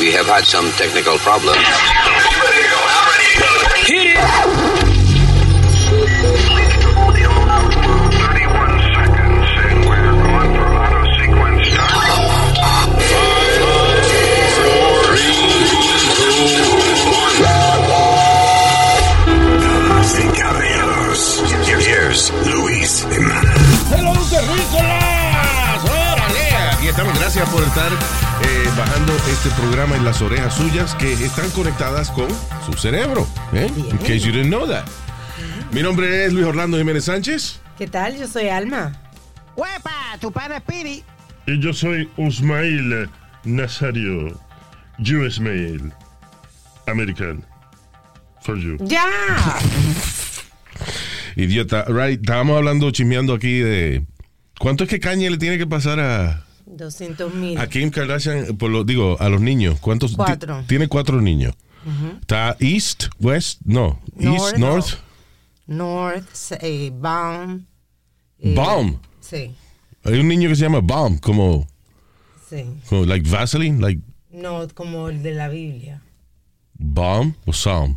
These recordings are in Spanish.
We have had some technical problems. Hit it! Damas y caballeros, here's Luis Jiménez. ¡Hello, terrícolas! ¡Órale! Aquí estamos. Gracias por estar bajando este programa en las orejas suyas que están conectadas con su cerebro. ¿eh? In case you didn't know that. Mi nombre es Luis Orlando Jiménez Sánchez. ¿Qué tal? Yo soy Alma. ¡Huepa! Tu es Piri. Y yo soy Usmail Nazario. US Mail. American. For you. ¡Ya! Idiota. Right. Estábamos hablando, chismeando aquí de. ¿Cuánto es que Kanye le tiene que pasar a, 200 mil. a Kim Kardashian? Por lo, digo, a los niños. ¿Cuántos? Cuatro. ti- Tiene cuatro niños. Está East, West, no. East, North. North. North, eh, Baum. eh, Baum. Sí, Hay un niño que se llama Baum, como, sí. como like Vaseline, like No, como el de la Biblia. Baum o Psalm.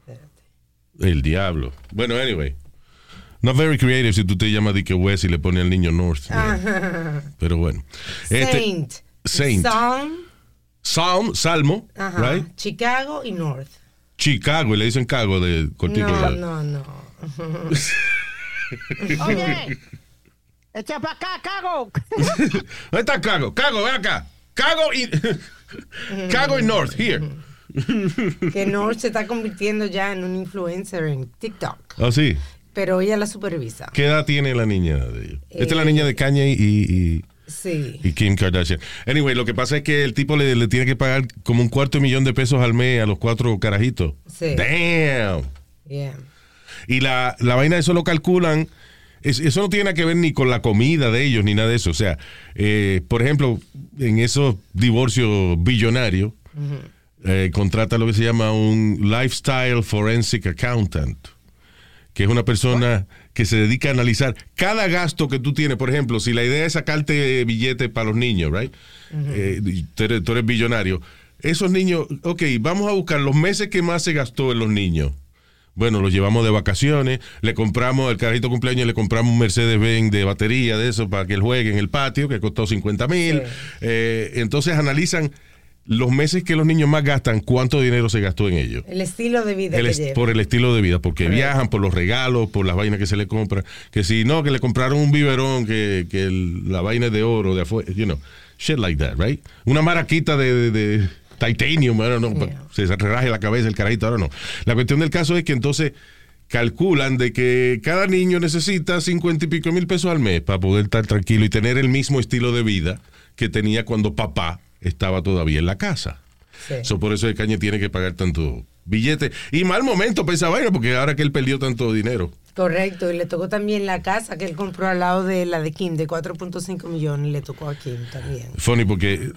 Espérate. El diablo. Bueno, anyway. Not very creative si tú te llamas Dick West y le pones al niño North. Pero bueno. Este, Saint. Saint. Psalm, Psalm, Salmo, ajá, right? Chicago y North. Chicago, y le dicen cago de cortico. No, no, no. Oye, echa para acá, cago. ¿Dónde está Cago? Cago, ven acá. Cago y. Cago y North, here. Que North se está convirtiendo ya en un influencer en TikTok. Oh, sí. Pero ella la supervisa. ¿Qué edad tiene la niña de ellos? Esta es la niña de Kanye y, y, Sí. y Kim Kardashian. Anyway, lo que pasa es que el tipo le, le tiene que pagar como un cuarto de millón de pesos al mes a los cuatro carajitos. Sí. Damn. Yeah. Y la, la vaina, eso lo calculan. es- eso no tiene nada que ver ni con la comida de ellos ni nada de eso. O sea, eh, por ejemplo, en esos divorcios billonarios, eh, contrata lo que se llama un Lifestyle Forensic Accountant, que es una persona que se dedica a analizar cada gasto que tú tienes. Por ejemplo, si la idea es sacarte billetes para los niños, right? Eh, y tú, eres, tú eres billonario. Esos niños, ok, vamos a buscar los meses que más se gastó en los niños. Bueno, los llevamos de vacaciones, le compramos, el carajito cumpleaños, le compramos un Mercedes-Benz de batería de eso para que él juegue en el patio, que costó 50 mil. Sí. Eh, entonces analizan los meses que los niños más gastan, cuánto dinero se gastó en ellos. El estilo de vida El que lleva. por el estilo de vida, porque Correcto. viajan, por los regalos, por las vainas que se le compran. Que si no, que le compraron un biberón, que, que el- la vaina es de oro, de afuera, you know, shit like that, right? Una maraquita de, de- de titanium, Yeah. pa- se raje la cabeza el carajito, ahora no. La cuestión del caso es que entonces calculan de que cada niño necesita cincuenta y pico mil pesos al mes para poder estar tranquilo y tener el mismo estilo de vida que tenía cuando papá estaba todavía en la casa. Sí. So, por eso el cañe tiene que pagar tanto billete. Y mal momento para esa vaina, porque ahora que él perdió tanto dinero. Correcto, y le tocó también la casa que él compró al lado de la de Kim de 4.5 millones, le tocó a Kim también. Funny porque.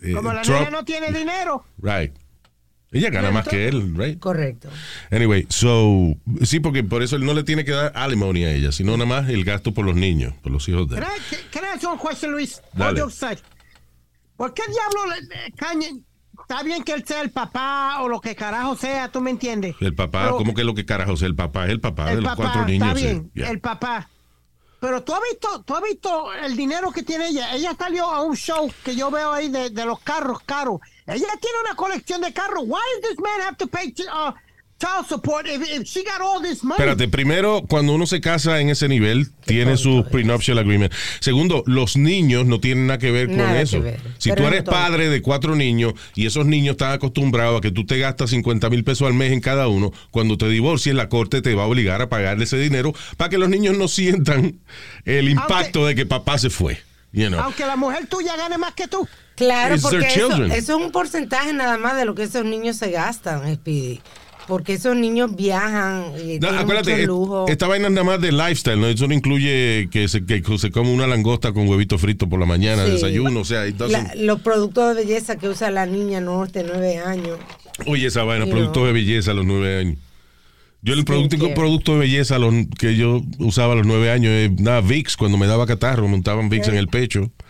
eh, Como la Trump- niña no tiene dinero. Right. Ella gana más que él, right? Correcto. Anyway, so. Sí, porque por eso él no le tiene que dar alimony a ella, sino nada más el gasto por los niños, por los hijos de él. Can I, can I ask you a question, Luis? Dale. ¿Por qué diablo le- le- Kanye? Está bien que él sea el papá o lo que carajo sea, tú me entiendes. El papá, Pero ¿cómo que lo que carajo es el papá? Es el papá de los cuatro niños. está bien, Yeah. el papá. Pero tú has visto, tú has visto el dinero que tiene ella. Ella salió a un show que yo veo ahí de, de los carros caros. Ella tiene una colección de carros. Why does this man have to pay uh, child support if, if she got all this money? Espérate, primero, cuando uno se casa en ese nivel, tiene su prenuptial agreement. Segundo, los niños no tienen nada que ver con Nada eso. ver. Si Pero tú es eres padre de cuatro niños y esos niños están acostumbrados a que tú te gastas 50 mil pesos al mes en cada uno, cuando te divorcies, la corte te va a obligar a pagarle ese dinero para que los niños no sientan el impacto de que papá se fue. You know. Aunque la mujer tuya gane más que tú. Claro, It's porque eso, eso es un porcentaje nada más de lo que esos niños se gastan, Speedy. Porque esos niños viajan y No, tienen acuérdate, lujo. esta vaina es nada más de lifestyle, ¿no? Eso no incluye que se, que se come una langosta con huevito frito por la mañana, Sí. desayuno, o sea, La- los productos de belleza que usa la niña norte, nueve años. Oye, esa vaina, productos de belleza a los nueve años. Yo el producto, producto de belleza los, que yo usaba a los nueve años es nada, Vicks, cuando me daba catarro, montaban Vicks en el pecho.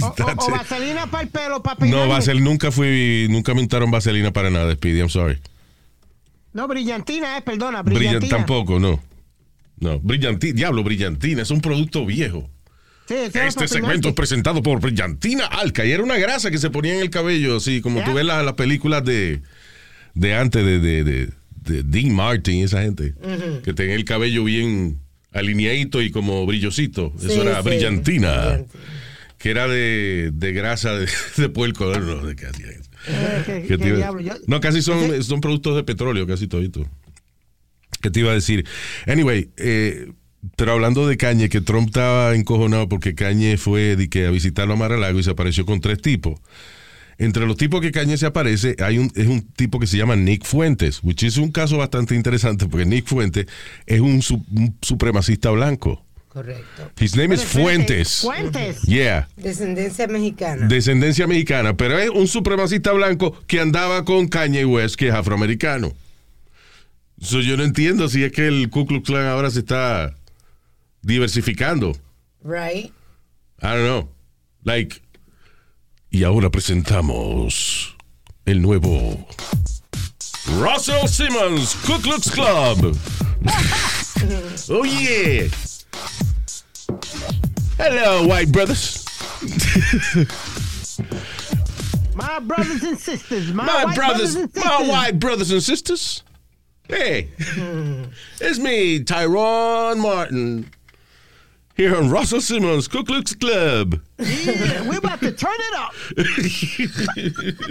O, vaselina para el pelo, para No, peinarme. vasel, nunca fui, nunca me untaron vaselina para nada, Speedy, I'm sorry. No, brillantina, perdona, Brillant, brillantina. tampoco, no. No, brillantina, diablo, brillantina, es un producto viejo. Sí, Este segmento es presentado por Brillantina Alca y era una grasa que se ponía en el cabello, así como tú ves las las películas de, de antes de, de, de, de Dean Martin y esa gente, que tenía el cabello bien alineadito y como brillosito. Sí, Eso era sí, Brillantina, Brillantina. que era de, de grasa de, de puerco. No, ¿de qué hacía eso? Eh, ¿Qué, ¿Qué qué te iba- diablo? Yo- no, casi son, son productos de petróleo, casi todito. ¿Qué te iba a decir? Anyway, eh, pero hablando de Cañe, que Trump estaba encojonado porque Cañe fue de que a visitarlo a Mar-a-Lago y se apareció con tres tipos. Entre los tipos que Cañe se aparece, hay un, es un tipo que se llama Nick Fuentes, which es un caso bastante interesante porque Nick Fuentes es un supremacista blanco. Correcto. His name is Fuentes. Fuentes. Yeah. Descendencia mexicana. Descendencia mexicana, pero es un supremacista blanco que andaba con Kanye West, que es afroamericano. So, yo no entiendo si es que el Ku Klux Klan ahora se está diversificando. right? I don't know. Like. Y ahora presentamos el nuevo Russell Simmons Ku Klux Club. oh yeah. Hello, white brothers. My brothers and sisters. My, my white brothers, and sisters. my white brothers and sisters. Hey, it's me, Tyrone Martin, here on Russell Simmons Klux Club. Yeah, we're about to turn it up.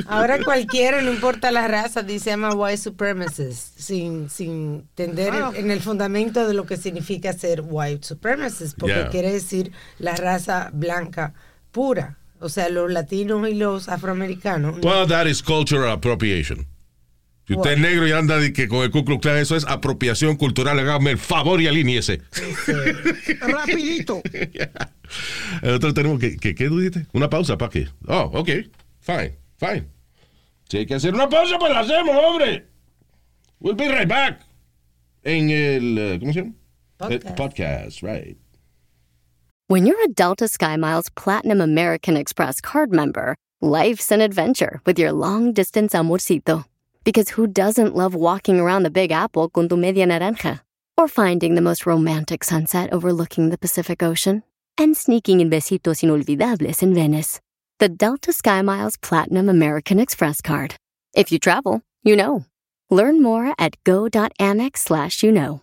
Ahora cualquiera, no importa la raza, dice I'm a white supremacist, sin, sin entender Bueno. en el fundamento de lo que significa ser white supremacist, porque Yeah. quiere decir la raza blanca pura. O sea, los latinos y los afroamericanos. Well, that is cultural appropriation. Si usted es negro y anda de que con el Ku Klux Klan, eso es apropiación cultural. Hágame el favor y alíñese. Rapidito. Nosotros tenemos que, que- ¿qué dijiste? Una pausa, ¿para qué? Oh, ok. Fine, fine. Si hay que hacer una pausa, pues la hacemos, hombre. We'll be right back. En el, eh, ¿cómo se llama? Podcast. El podcast, right. When you're a Delta SkyMiles Platinum American Express card member, life's an adventure with your long distance amorcito. Because who doesn't love walking around the Big Apple con tu media naranja? Or finding the most romantic sunset overlooking the Pacific Ocean? And sneaking in besitos inolvidables in Venice. The Delta SkyMiles Platinum American Express card. If you travel, you know. Learn more at go.amex slash you know.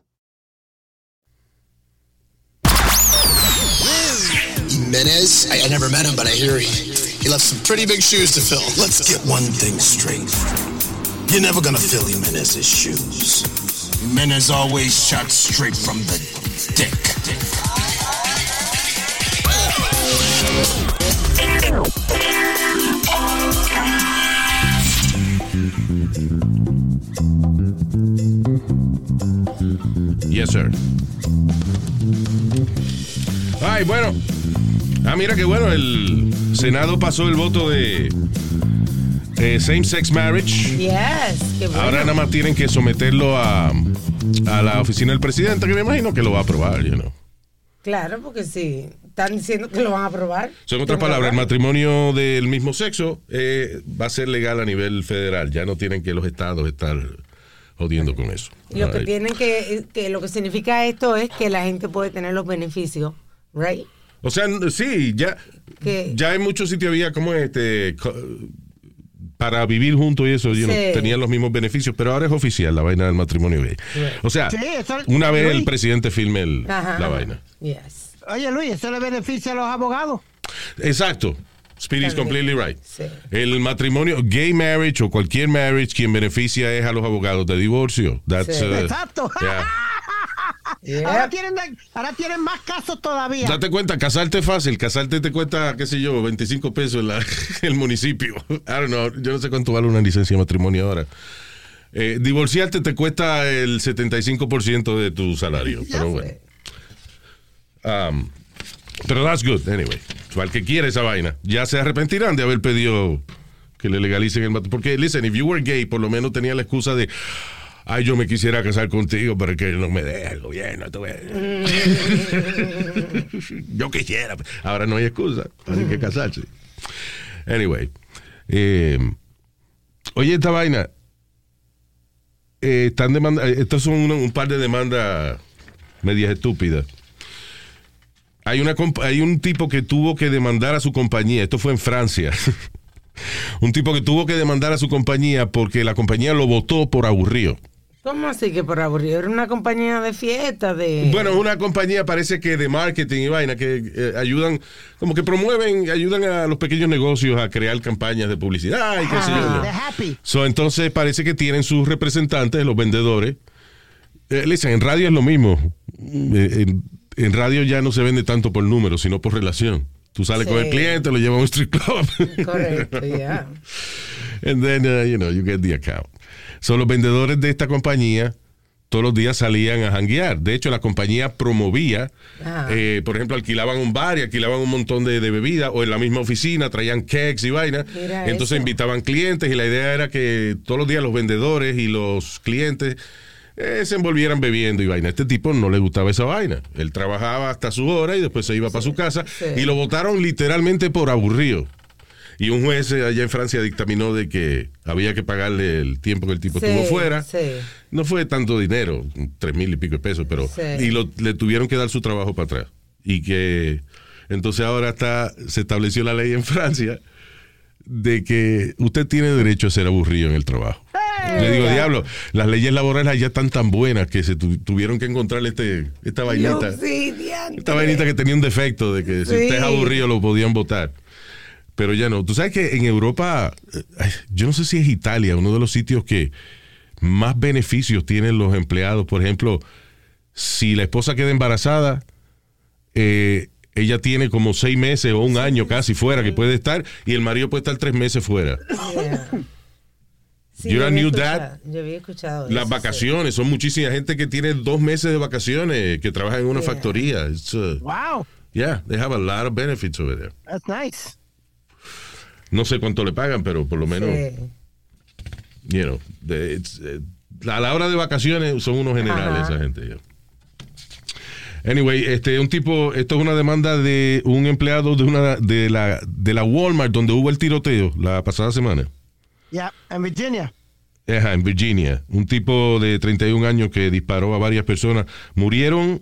Jimenez? I, I never met him, but I hear he, he left some pretty big shoes to fill. Let's get one thing straight. You're never gonna fill Jimenez's shoes. Jimenez always shot straight from the dick. Yes, sir. Ay, bueno. Ah, mira que bueno, el Senado pasó el voto de eh, same-sex marriage. Yes, qué bueno. Ahora nada más tienen que someterlo a, a la oficina del presidente, que me imagino que lo va a aprobar, you know. Claro, porque sí. Están diciendo que lo van a aprobar. Son otras palabras, el matrimonio del mismo sexo eh, va a ser legal a nivel federal. Ya no tienen que los estados estar jodiendo con eso. Lo que tienen que, que lo que significa esto es que la gente puede tener los beneficios, right? O sea, sí, ya, ya en muchos sitios había como este para vivir juntos y eso, Sí. tenían los mismos beneficios, pero ahora es oficial la vaina del matrimonio gay. O sea, Sí, eso- una vez el presidente filme el- la vaina. Yes. Oye, Luis, eso le beneficia a los abogados. Exacto. Speedy is completely right. Sí. El matrimonio, gay marriage o cualquier marriage, quien beneficia es a los abogados de divorcio. That's, Sí. uh, Exacto. yeah. Ahora, tienen, ahora tienen más casos todavía. Date cuenta, casarte es fácil. Casarte te cuesta, qué sé yo, 25 pesos en la- el municipio. I don't know. Yo no sé cuánto vale una licencia de matrimonio ahora. Eh, divorciarte te cuesta el 75% de tu salario. pero bueno. Um, pero that's good, anyway. Al que quiera esa vaina, ya se arrepentirán de haber pedido que le legalicen el matrimonio. Porque, listen, if you were gay, por lo menos tenía la excusa de. Ay, yo me quisiera casar contigo, pero que no me deja el gobierno. tú ves. yo quisiera. Ahora no hay excusa. Hay que casarse. Anyway. eh, oye, esta vaina. eh, están demanda estos son un, un par de demandas medias estúpidas. Hay, una, hay un tipo que tuvo que demandar a su compañía. Esto fue en Francia. un tipo que tuvo que demandar a su compañía porque la compañía lo votó por aburrido. ¿Cómo así que por aburrido? Era una compañía de fiesta, de... Bueno, es una compañía parece que de marketing y vaina que eh, ayudan, como que promueven, ayudan a los pequeños negocios a crear campañas de publicidad y qué sé yo. Ah, happy. So, entonces parece que tienen sus representantes, los vendedores. Eh, listen, en radio es lo mismo. Eh, en, en radio ya no se vende tanto por número, sino por relación. Tú sales Sí. con el cliente, lo llevas a un strip club. Correcto, ya. And then, uh, you know, you get the account. So, los vendedores de esta compañía todos los días salían a janguear. De hecho, la compañía promovía, Ah. eh, por ejemplo, alquilaban un bar y alquilaban un montón de, de bebida o en la misma oficina traían cakes y vaina. Mira Entonces eso. invitaban clientes y la idea era que todos los días los vendedores y los clientes eh, se envolvieran bebiendo y vaina. Este tipo no le gustaba esa vaina. Él trabajaba hasta su hora y después se iba para su casa sí. y lo votaron literalmente por aburrido. Y un juez eh, allá en Francia dictaminó de que había que pagarle el tiempo que el tipo Sí, estuvo fuera. sí. No fue tanto dinero, tres mil y pico de pesos, pero Sí. y lo- le tuvieron que dar su trabajo para atrás. Y que entonces ahora está, se estableció la ley en Francia de que usted tiene derecho a ser aburrido en el trabajo. Le digo, diablo, las leyes laborales ya están tan buenas que se tu- tuvieron que encontrarle este, esta vainita. sí. Esta vainita que tenía un defecto de que si usted es aburrido lo podían votar. Pero ya no. Tú sabes que en Europa, eh, yo no sé si es Italia, uno de los sitios que más beneficios tienen los empleados. Por ejemplo, si la esposa queda embarazada, eh, ella tiene como seis meses o un año casi fuera que puede estar y el marido puede estar tres meses fuera. Yeah. Sí, You're yo a había new escuchado- dad. Yo había escuchado Las eso, vacaciones, son muchísima gente que tiene dos meses de vacaciones, que trabaja en una Yeah. factoría. It's, uh, Wow, yeah, they have a lot of benefits over there. that's nice. No sé cuánto le pagan, pero por lo menos, Sí. you know, de- it's, eh, a la hora de vacaciones son unos generales Ajá. esa gente. Anyway, este un tipo, esto es una demanda de un empleado de una de la de la Walmart donde hubo el tiroteo la pasada semana. Yeah, en Virginia. Ajá, en Virginia. Un tipo de 31 años que disparó a varias personas. Murieron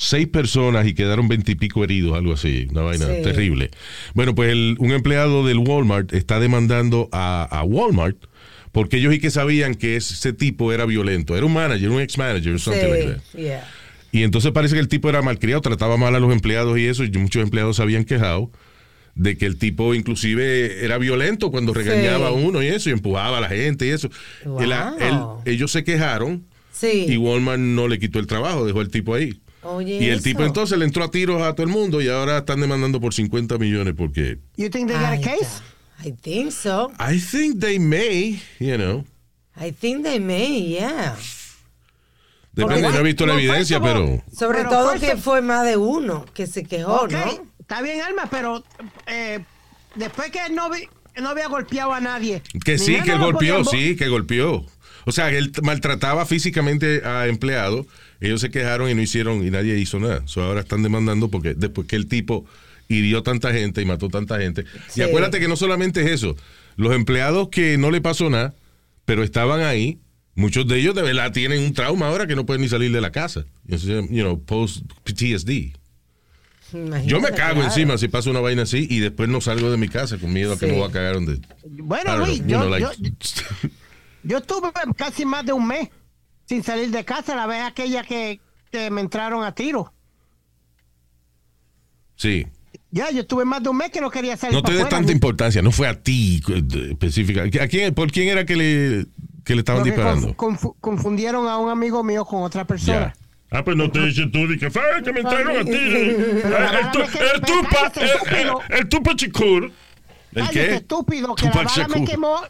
seis personas y quedaron veintipico heridos, algo así. Una vaina Sí. terrible. Bueno, pues el- un empleado del Walmart está demandando a, a Walmart porque ellos y que sabían que ese tipo era violento. Era un manager, un ex-manager, something like that. Sí, yeah. Y entonces parece que el tipo era malcriado, trataba mal a los empleados y eso, y muchos empleados se habían quejado de que el tipo inclusive era violento cuando regañaba a uno y eso, y empujaba a la gente y eso. Wow. Él- él- ellos se quejaron Sí. y Walmart no le quitó el trabajo, dejó al tipo ahí. Oye, Y el eso. tipo entonces le entró a tiros a todo el mundo y ahora están demandando por 50 millones porque... You think they got a case? I think so. I think they may, you know. I think they may, yeah. Depende, Porque- no he visto la evidencia, pero... Sobre Pero todo que fue más de uno que se quejó, ¿no? está bien, Alma, pero eh, después que no, vi- no había golpeado a nadie. Que sí, que lo golpeó, sí, que golpeó. O sea, que él maltrataba físicamente a empleados. Ellos se quejaron y no hicieron, y nadie hizo nada. So, ahora están demandando porque después que el tipo hirió tanta gente y mató tanta gente. Sí. Y acuérdate que no solamente es eso. Los empleados que no le pasó nada, pero estaban ahí, muchos de ellos de verdad tienen un trauma ahora que no pueden ni salir de la casa. You know, post PTSD. Imagínate, Yo me cago claro. encima si pasa una vaina así y después no salgo de mi casa con miedo a que me voy a cagar donde. Bueno, Luis, know, yo, know, like- yo, yo estuve casi más de un mes sin salir de casa la vez aquella que, que me entraron a tiro. sí. Ya, yo estuve más de un mes que no quería salir No te afuera, tanta importancia, no fue a ti eh, específica. ¿A quién, ¿Por quién era que le, que le estaban porque disparando? confu- confu- confundieron a un amigo mío con otra persona. Ah, pues no te dices tú, di que fue que me entraron a ti. El, la el, el tupa, el, el, el tupa chicur. ¿El Cállate, qué? estúpido, que la bala me quemó.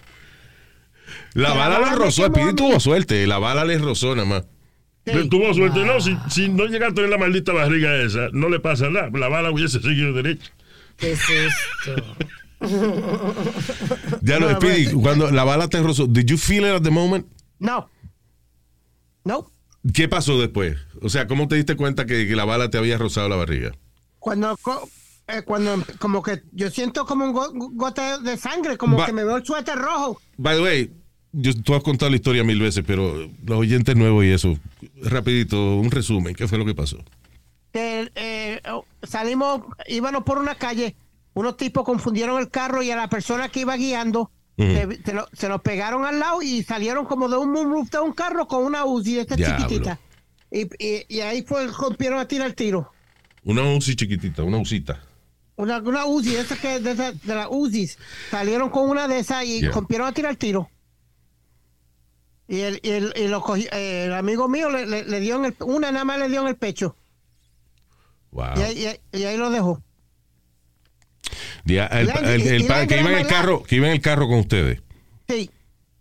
La bala bala le rozó, el a Pidi tuvo suerte, la bala le rozó nada más. Pero Tuvo suerte, no. Si, si no llegaste en la maldita barriga esa, no le pasa nada. La bala hubiese seguido derecho. ¿Qué es esto? Ya no, No, Speedy, pero- cuando la bala te rozó, did you feel it at the moment? No, No. ¿Qué pasó después? O sea, ¿cómo te diste cuenta que, que la bala te había rozado la barriga? Cuando, eh, cuando como que yo siento como un go- gote de sangre, como que me veo el suéter rojo. By the way, yo, tú has contado la historia mil veces, pero los oyentes nuevos y eso, rapidito, un resumen, ¿qué fue lo que pasó? que eh, oh, salimos, íbamos por una calle, unos tipos confundieron el carro y a la persona que iba guiando se, se lo- se pegaron al lado y salieron como de un moonroof de un carro con una Uzi de esta Diablo. chiquitita. Y, y- y ahí fue, rompieron a tirar el tiro. Una UCI chiquitita, una usita. Una, una Uzi, esa que de, esa- de las Uzis, salieron con una de esas y Yeah. rompieron a tirar el tiro. Y el, y el, y lo cogi- eh, el amigo mío le, le- le dio en el, una nada más le dio en el pecho. Wow. Y, ahí, y ahí- lo dejó. Ya, el, Y- el- el que iba en el carro, que iba en el carro con ustedes. Sí.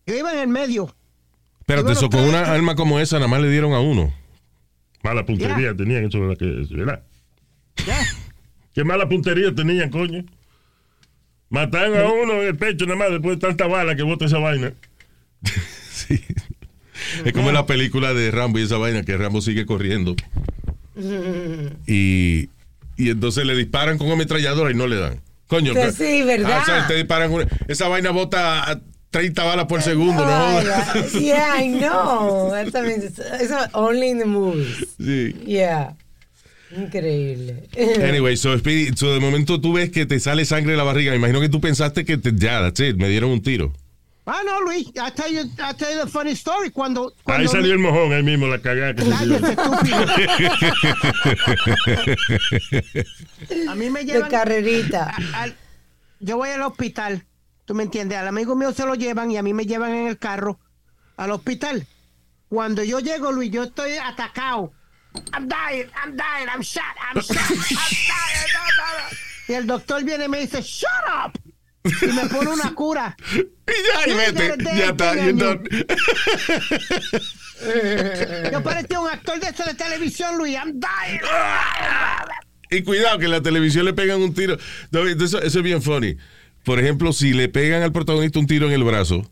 Yo iba en el medio. Pero bueno, eso, con una arma como esa, nada más le dieron a uno. Mala puntería Ya. tenían, eso ¿verdad? Ya. Qué mala puntería tenían, coño. Mataron a uno en el pecho nada más después de tanta bala que bota esa vaina. Sí. Es como en la película de Rambo y esa vaina que Rambo sigue corriendo. Y, y entonces le disparan con ametralladora y no le dan. Coño, Que sí, ¿verdad? Ah, o sea, te disparan una- esa vaina bota a 30 balas por segundo, ¿no? Yeah, I know. That también es- Eso only in the movies. Sí. Yeah. Increíble. Anyway, so, Speedy, so de momento tú ves que te sale sangre de la barriga. Me imagino que tú pensaste que te, ya, that's it, me dieron un tiro. Ah, no, Luis. I tell you, I tell you the funny story. Cuando, Ahí salió el mojón, ahí mismo, la cagada que se. A mí me De llevan. carrerita. a- al- yo voy al hospital. ¿Tú me entiendes? Al amigo mío se lo llevan y a mí me llevan en el carro al hospital. Cuando yo llego, Luis, yo estoy atacado. I'm dying, I'm dying, I'm shot, I'm shot, I'm dying. no, no, no. Y el doctor viene y me dice, shut up. Y me pone una cura. Y ya, y vete, ya está. Yo parecía un actor de, ese de televisión, Luis. I'm dying. Y cuidado, que en la televisión le pegan un tiro. Eso, eso es bien funny. Por ejemplo, si le pegan al protagonista un tiro en el brazo,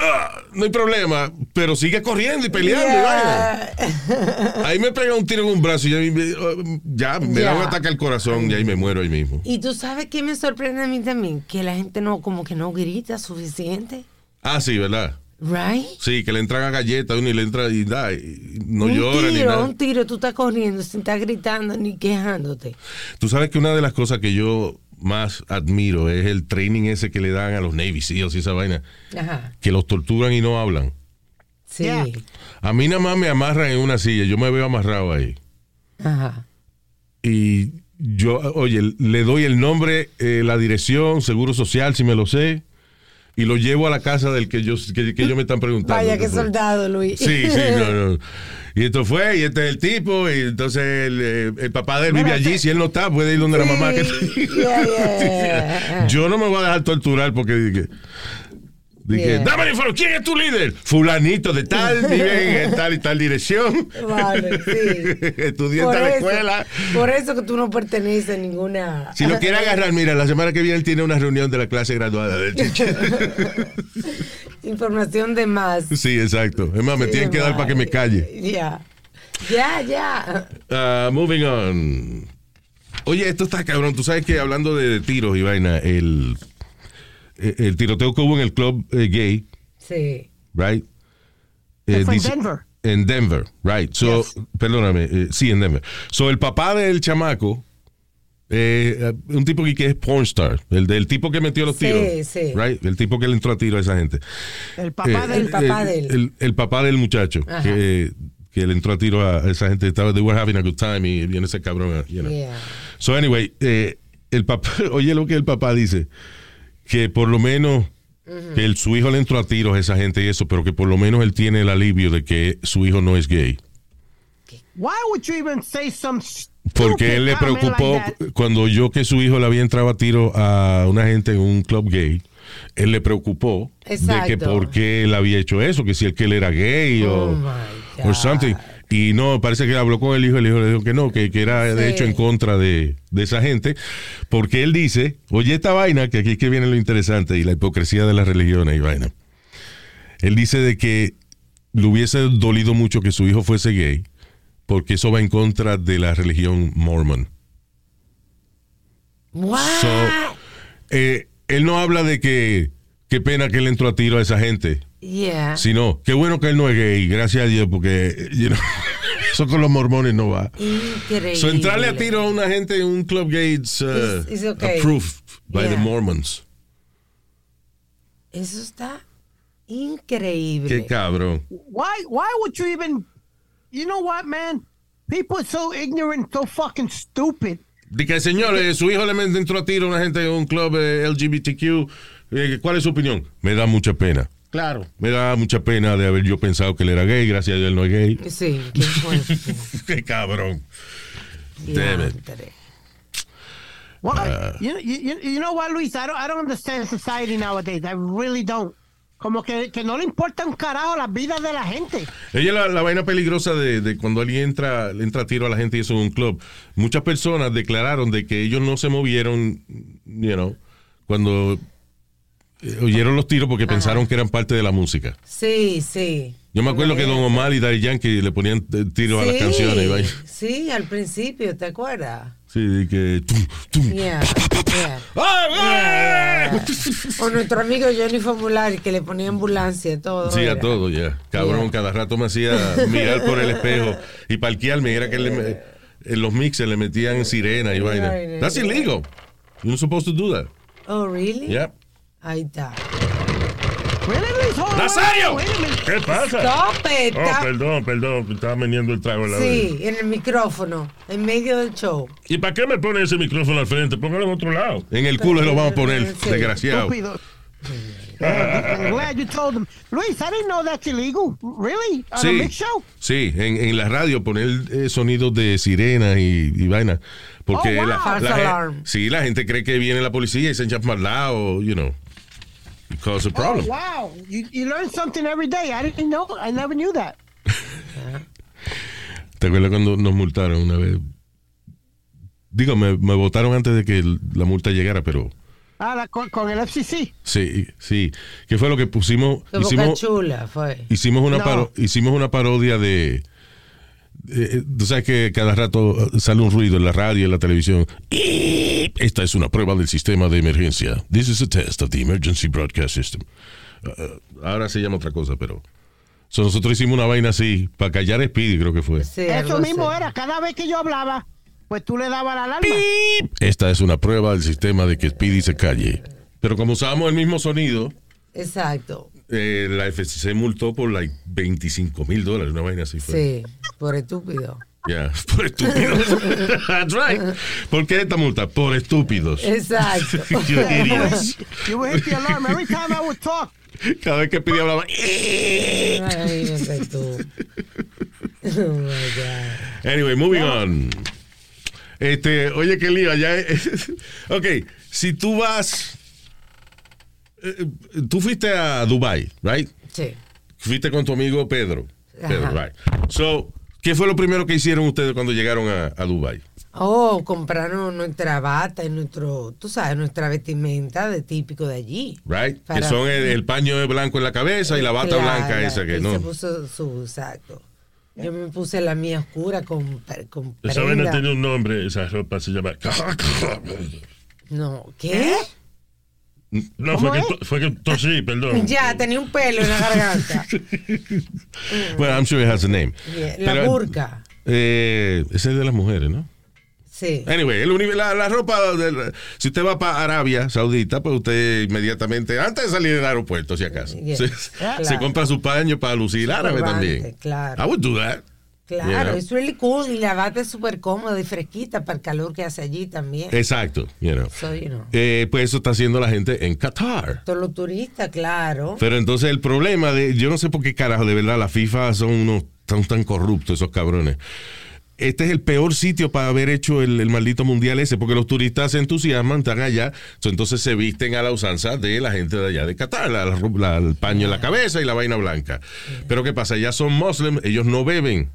"Ah, no hay problema, pero sigue corriendo y peleando. y. Yeah. Ahí me pega un tiro en un brazo y ya, me- ya me da un Ya. ataque al corazón y ahí me muero ahí mismo. Y tú sabes qué me sorprende a mí también, que la gente no, como que no grita suficiente. Ah, sí, ¿verdad? Right? Sí, que le entran a galletas uno y le entra y da, y no un llora ni tiro, nada. un tiro, tú estás corriendo sin estar gritando ni quejándote. Tú sabes que una de las cosas que yo más admiro es el training ese que le dan a los Navy SEALs y esa vaina, Ajá. que los torturan y no hablan. Sí. Yeah. A mí nada más me amarran en una silla, yo me veo amarrado ahí. Ajá. Y yo, oye, le doy el nombre, eh, la dirección, seguro social, si me lo sé, y lo llevo a la casa del que yo que, que ellos me están preguntando. Vaya que fue. soldado, Luis. Sí, sí, no, no. Y esto fue, y este es el tipo, y entonces el, eh, el papá de él vive allí, si él no está, puede ir donde la mamá. Que... Yeah. Yo no me voy a dejar torturar porque dije, Yeah. dame la información, ¿quién es tu líder? Fulanito de tal, vive en tal y tal dirección. Vale, sí. Estudiante de la escuela. Por eso que tú no perteneces a ninguna. Si lo quiere agarrar, mira, la semana que viene él tiene una reunión de la clase graduada del. Información de más. Sí, exacto. Es más, me tienen que dar para que me calle. Ya. Ya, ya. Ah, moving on. Oye, esto está cabrón. Tú sabes que hablando de tiros y vaina, el, el, el tiroteo que hubo en el club eh, gay, Sí. right? Eh, fue en Denver. En Denver, right. So, Yes. perdóname, eh, sí, en Denver. So, el papá del chamaco, eh, un tipo que que es pornstar, el del tipo que metió los Sí, tiros, sí. right? El tipo que le entró a tiro a esa gente. El papá Eh, del El papá eh, de él. El, el papá del muchacho Ajá. que, que le entró a tiro a esa gente. Estaba, they were having a good time y viene ese cabrón. you know. Yeah. So, anyway, eh, el papá, oye lo que el papá dice, que por lo menos que el, su hijo le entró a tiros a esa gente y eso, pero que por lo menos él tiene el alivio de que su hijo no es gay. Why would you even say some Porque él le preocupó like that? cuando oyó que su hijo le había entrado a tiro a una gente en un club gay. Él le preocupó de que por qué él había hecho eso, que si él que él era gay Oh o, or God. something. Y no, parece que habló con el hijo, el hijo le dijo que no, que, que era de hecho en contra de, de esa gente, porque él dice, oye esta vaina, que aquí es que viene lo interesante y la hipocresía de las religiones y vaina. Él dice de que le hubiese dolido mucho que su hijo fuese gay, porque eso va en contra de la religión mormon. What? So, eh, él no habla de que qué pena que él entró a tiro a esa gente, yeah. sino qué bueno que él no es gay, gracias a Dios, porque you know, eso con los mormones no va. Increíble. So, entrarle a tiro a una gente en un club gay it's, uh, okay. approved by the. Mormons. Eso está increíble. Qué cabrón. Why? Why would you even? You know what, man? People are so ignorant, so fucking stupid. Que, señor, eh, su hijo le entró a tiro a una gente en un club eh, LGBTQ. eh, ¿Cuál es su opinión? Me da mucha pena. Claro. Me da mucha pena de haber yo pensado que él era gay. Gracias a Dios él no es gay. Sí, qué fuerte. Qué cabrón. Damn it. Diantre. What? Uh, you, you, you, you know what, Luis? I don't, I don't understand society nowadays. I really don't. Como que, que no le importa un carajo las vidas de la gente. Ella es la, la vaina peligrosa de, de cuando alguien entra, le entra a tiro a la gente y eso en un club. Muchas personas declararon de que ellos no se movieron, you know, cuando oyeron los tiros porque pensaron que eran parte de la música. Sí, sí. Yo me acuerdo que Don Omar y Daddy Yankee le ponían eh, tiros a las canciones. y vaina. Sí, al principio, ¿te acuerdas? Sí, de que... tum, tum. Yeah, yeah. ¡Ay, Yeah. O nuestro amigo Johnny Formulari que le ponía ambulancia todo. Sí, a todo, ya. Cabrón, cada rato me hacía mirar por el espejo y parquearme. Era que le en los mixers le metían sirena y vaina. That's illegal. You're not supposed to do that. Oh, really? Yeah. Ahí está. ¡Nazario! a. ¿Qué pasa? Stop it. Oh, Está- perdón, perdón. Estaba vendiendo el trago a la vez. Sí, en el micrófono, en medio del show. ¿Y para qué me pone ese micrófono al frente? Póngalo en otro lado. En el culo se lo vamos a poner, Sí. desgraciado. Estúpido. I'm glad you told them. Luis, I didn't know that's illegal. Really? On a Sí, mix show? sí, en, en la radio poner eh, sonidos de sirena y, y vaina. Porque Oh, wow. la, la alarm. sí, la gente cree que viene la policía y se enchan para lado, you know. Cause a problem. Oh, wow. You, you learn something every day. I didn't know. I never knew that. ¿Te acuerdas cuando nos multaron una vez? Digo, me, me votaron antes de que la multa llegara, pero Ah, la- con, con el FCC. sí, sí. ¿Qué fue lo que pusimos? Hicimos, chula fue. hicimos, una No. paro- hicimos una parodia de... eh, Tú sabes que cada rato eh, sale un ruido en la radio y en la televisión. Esta es una prueba del sistema de emergencia. This is a test of the emergency broadcast system. Uh, ahora se llama otra cosa, pero... So, nosotros hicimos una vaina así, para callar a Speedy, creo que fue. Sí, Eso mismo así. era. Cada vez que yo hablaba, pues tú le dabas la alarma. Esta es una prueba del sistema de que Speedy se calle. Pero como usábamos el mismo sonido, Exacto. Eh, la FCC multó por like 25 mil dólares, una vaina así. Fue. Sí, por estúpido. Ya, por estúpidos. That's right. ¿Por qué esta multa? Por estúpidos. Exacto. You idiots. You would hit the alarm every time I would talk. Cada vez que Speedy hablaba. Ay, no sé tú. Oh my God. Anyway, moving on. Este, oye, qué lío, allá. ok, si tú vas. Eh, Tú fuiste a Dubai, right? Sí. Fuiste con tu amigo Pedro. Pedro, Ajá. right. So, ¿qué fue lo primero que hicieron ustedes cuando llegaron a, a Dubai? Oh, compraron nuestra bata y nuestro, tú sabes, nuestra vestimenta de típico de allí. Right? Para- que son el, el paño blanco en la cabeza y la bata Claro, blanca esa que él no. Se puso su exacto. Yo me puse la mía oscura con, con Esa vaina tiene un nombre, esa ropa se llama. No, ¿qué? No, fue ¿Cómo que, fue que tosí, perdón. Ya, tenía un pelo en la garganta. Well, I'm sure it has a name. Yeah, La Pero, burka. Eh, ese es de las mujeres, ¿no? Sí. Anyway, el la, la ropa, del- si usted va para Arabia Saudita, pues usted inmediatamente, antes de salir del aeropuerto, si acaso, Yeah. se, Claro. se compra su paño para lucir árabe también. claro. I would do that. Claro, es really cool y la bata es súper cómoda y fresquita para el calor que hace allí también. Exacto, you know. So, you know. Eh, pues eso está haciendo la gente en Qatar. Todos los turistas, claro. Pero entonces el problema de, yo no sé por qué carajo, de verdad, la FIFA son unos tan, tan corruptos esos cabrones. Este es el peor sitio para haber hecho el, el maldito mundial ese, porque los turistas se entusiasman, están allá, entonces se visten a la usanza de la gente de allá de Qatar, la- la- la- el paño en la cabeza y la vaina blanca. Pero ¿qué pasa? Ya son muslims, ellos no beben.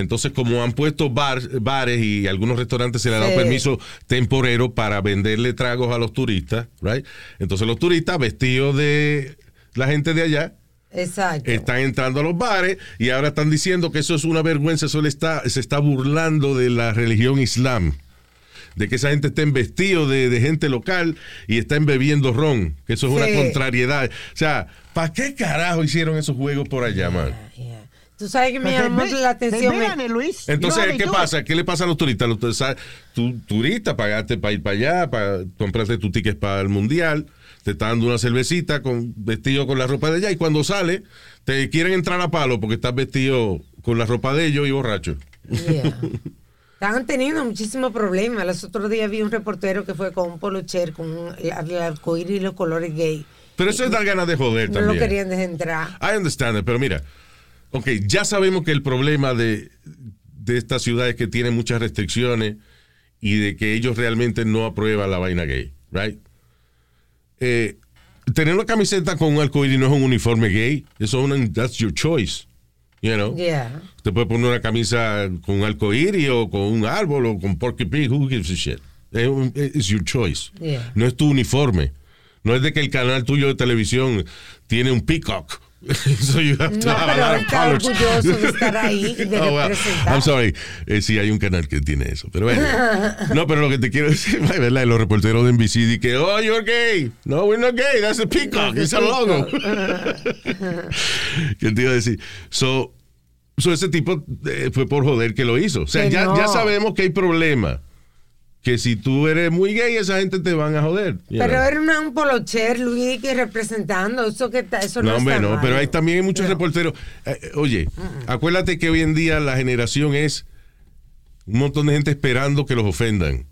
Entonces, como han puesto bar- bares y algunos restaurantes se le ha dado Sí. permiso temporero para venderle tragos a los turistas, right? Entonces los turistas vestidos de la gente de allá Exacto. están entrando a los bares y ahora están diciendo que eso es una vergüenza, eso le está, se está burlando de la religión islam. De que esa gente estén vestidos de, de gente local y estén bebiendo ron, que eso es Sí. una contrariedad. O sea, ¿para qué carajo hicieron esos juegos por allá, man? Yeah. Tú sabes que me llamó la atención. Luis. Entonces, ¿qué pasa? ¿Qué le pasa a los turistas? Los turistas, tu turista pagaste para ir para allá, para comprarte tu ticket para el mundial, te está dando una cervecita con vestido con la ropa de allá y cuando sale te quieren entrar a palo porque estás vestido con la ropa de ellos y borracho. Yeah. Estaban teniendo muchísimos problemas. Los otros días vi un reportero que fue con un polocher con un, el, el arcoíris y los colores gay. Pero eso es dar ganas de joder No lo también. querían dejar entrar. I understand it, pero mira, ok, ya sabemos que el problema de, de esta ciudad es que tiene muchas restricciones y de que ellos realmente no aprueban la vaina gay, right? Eh, tener una camiseta con un arcoíris no es un uniforme gay, eso es una, that's your choice, you know? Yeah. Te puedes poner una camisa con un arcoíris o con un árbol o con porky pig, who gives a shit? It's your choice. Yeah. No es tu uniforme. No es de que el canal tuyo de televisión tiene un peacock. So you have to No, have a pero lot of está orgulloso de estar ahí y de Oh, well, representar. I'm sorry. Eh, sí, hay un canal que tiene eso. Pero bueno. no, pero lo que te quiero decir, ¿verdad? Los reporteros de NBC di que, oh, you're gay. No, we're not gay. That's a peacock. It's a logo. ¿Qué te iba a decir? So, so ese tipo eh, fue por joder que lo hizo. O sea, ya, no. ya sabemos que hay problema. Que si tú eres muy gay, esa gente te van a joder. Pero know. era una- un polocher, Luis, que representando. Eso que está- eso no, No, hombre, está no, mal. pero hay también hay muchos No. reporteros. Eh, eh, oye, acuérdate que hoy en día la generación es un montón de gente esperando que los ofendan.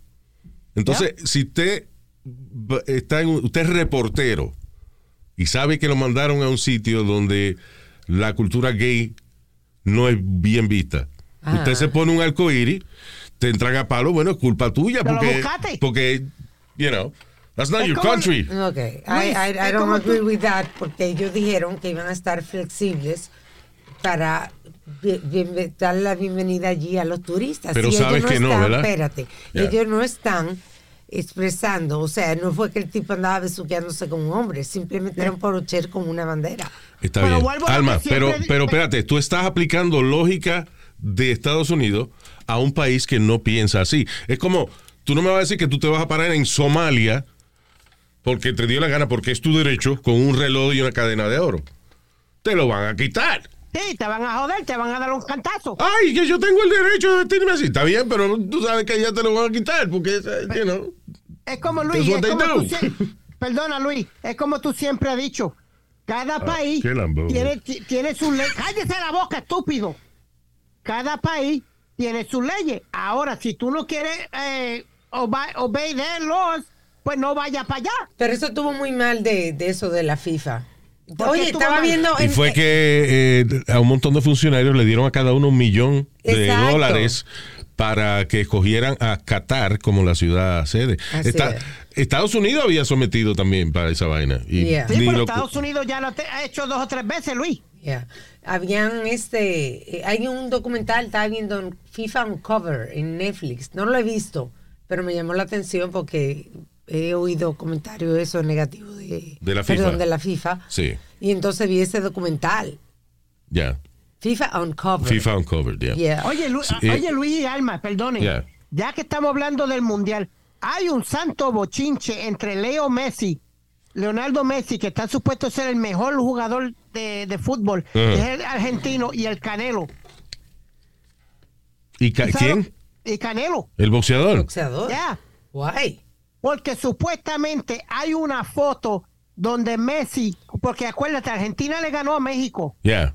Entonces, si usted está en un- usted es reportero y sabe que lo mandaron a un sitio donde la cultura gay no es bien vista, usted se pone un arcoíris, te entran a palo, bueno, es culpa tuya porque, porque, you know, that's not Es your como- country. Ok, I, I, don't agree tú- with that porque ellos dijeron que iban a estar flexibles para bi- bien- dar la bienvenida allí a los turistas. Pero Si sabes ellos que no, están- ¿verdad? Espérate, ellos no están expresando, o sea, no fue que el tipo andaba besuqueándose con un hombre, simplemente era un porocher con una bandera. Está Pero bien. Alma, pero, pero espérate, tú estás aplicando lógica de Estados Unidos a un país que no piensa así. Es como, tú no me vas a decir que tú te vas a parar en Somalia porque te dio la gana, porque es tu derecho, con un reloj y una cadena de oro. Te lo van a quitar. Sí, te van a joder, te van a dar un cantazo. Ay, que yo tengo el derecho de vestirme así. Está bien, pero tú sabes que ya te lo van a quitar porque, eh, you know. Es como Luis, es como tú perdona Luis, es como tú siempre has dicho. Cada país qué lambón. tiene, ti- tiene sus leyes. Cállese la boca, estúpido. Cada país tiene sus leyes. Ahora, si tú no quieres eh, obe- laws, pues no vaya para allá. Pero eso estuvo muy mal de, de eso de la FIFA. ¿Por qué Oye, estaba mal? viendo... Y fue que eh, a un montón de funcionarios le dieron a cada uno un millón de Exacto. dólares para que escogieran a Qatar como la ciudad sede. Así Está- es. Estados Unidos había sometido también para esa vaina. Y Yeah. Sí, pero lo- Estados Unidos ya lo ha hecho dos o tres veces, Luis. Yeah. Habían este, eh, hay un documental, estaba viendo en FIFA Uncover en Netflix. No lo he visto, pero me llamó la atención porque he oído comentarios de eso negativo de, De la perdón, FIFA. de la FIFA. Sí, Y entonces vi ese documental, ya. FIFA Uncover. FIFA Uncovered, yeah. Yeah. Oye, Lu- Sí, ah, eh. oye, Luis y Alma, perdonen. Yeah. Ya que estamos hablando del mundial, hay un santo bochinche entre Leo Messi, Leonardo Messi, que está supuesto a ser el mejor jugador de, de fútbol, es el argentino, y el Canelo. ¿Y ca- quién? Y Canelo. El boxeador. Boxeador. Ya. Guay. Porque supuestamente hay una foto donde Messi, porque acuérdate, Argentina le ganó a México. Ya.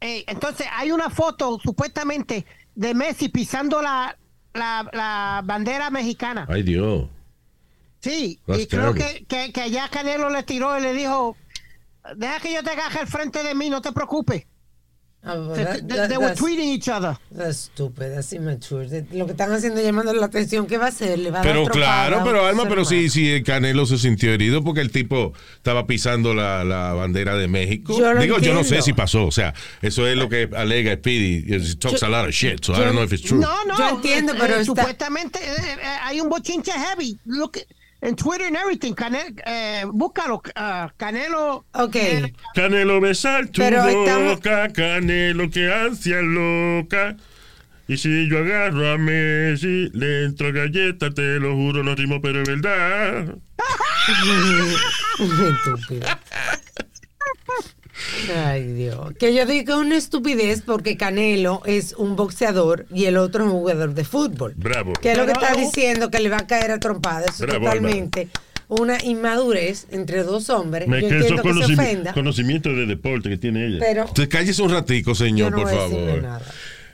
Eh, entonces hay una foto supuestamente de Messi pisando la, la, la bandera mexicana. Ay, Dios. Sí, That's y creo que, que, que allá Canelo le tiró y le dijo, deja que yo te agarre al frente de mí, no te preocupes. They, that- they- that- they were tweeting each other. that's stupid, that's immature. Lo que están haciendo es llamando la atención, ¿qué va a hacer? ¿Le va a dar Pero tropada claro, a pero Alma, pero sí, sí, el Canelo se sintió herido porque el tipo estaba pisando la, la bandera de México. Yo lo Digo, yo no sé entiendo. si pasó, o sea, eso es lo que alega Speedy. He talks Yo- a lot of shit, so I yo- don't know if it's true. No, no. Yo entiendo, pero eh, está- supuestamente eh, eh, hay un bochinche heavy. Look, en Twitter and everything. Cane- eh, búscalo, ah, Canelo. Ok. eh, Canelo besar tu Pero estamos- boca, Canelo que ansia loca. Y si yo agarro a Messi, le entro galleta, te lo juro, no rimo, pero es verdad. Ay, Dios. Que yo digo que es una estupidez porque Canelo es un boxeador y el otro es un jugador de fútbol. Bravo. Que es lo que está diciendo que le va a caer a trompada. Eso es Bravo, totalmente una inmadurez entre dos hombres. Me yo entiendo que se ofenda, conocimiento de deporte que tiene ella. pero Usted cállese un ratico, yo señor, no por voy a decirle favor. nada.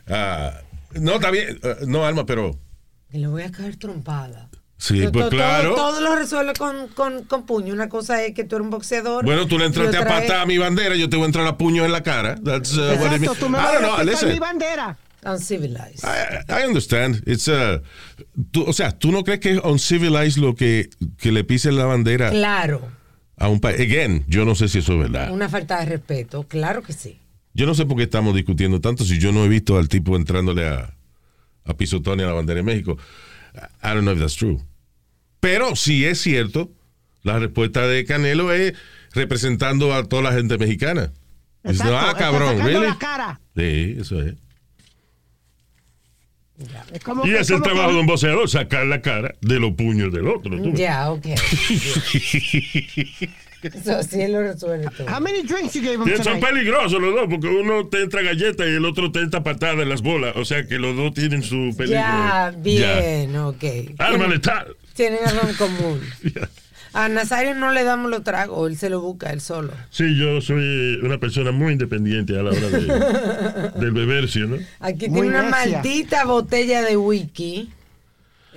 Ah, no, está bien. Ah, no, Alma, pero. Le voy a caer trompada. Sí, Todo- pues todo- claro. Todo, lo resuelve con, con, con puño. Una cosa es que tú eres un boxeador. Bueno, tú le y entraste a es patar a mi bandera, yo te voy a entrar a puño en la cara. That's uh, what I mean. Exacto, tú me I vas a know, mi bandera. Uncivilized. I, I understand. It's uh, tú- o sea, ¿tú no crees que es uncivilized lo que, que le pisen la bandera Claro. a un país? Again, yo no sé si eso es verdad. Una falta de respeto. Claro que sí. Yo no sé por qué estamos discutiendo tanto si yo no he visto al tipo entrándole a, a pisotones a la bandera de México. I don't know if that's true. Pero si es cierto, la respuesta de Canelo es representando a toda la gente mexicana. Exacto, ah, está cabrón, sacando really? la cara. Sí, eso es. Es como Y que- es el como trabajo que- de un boxeador, sacar la cara de los puños del otro. tú. Ya, ok. Eso sí lo resuelve todo. How many drinks you gave him Y son tonight? peligrosos los dos, porque uno te entra galleta y el otro te entra patada en las bolas. O sea que los dos tienen su peligro. Ya, bien, ok. Arma letal. Tienen algo en común. A Nazario no le damos los tragos, él se lo busca él solo. Sí, yo soy una persona muy independiente a la hora de, del bebercio, ¿no? Aquí Muy tiene una necia. maldita botella de whisky.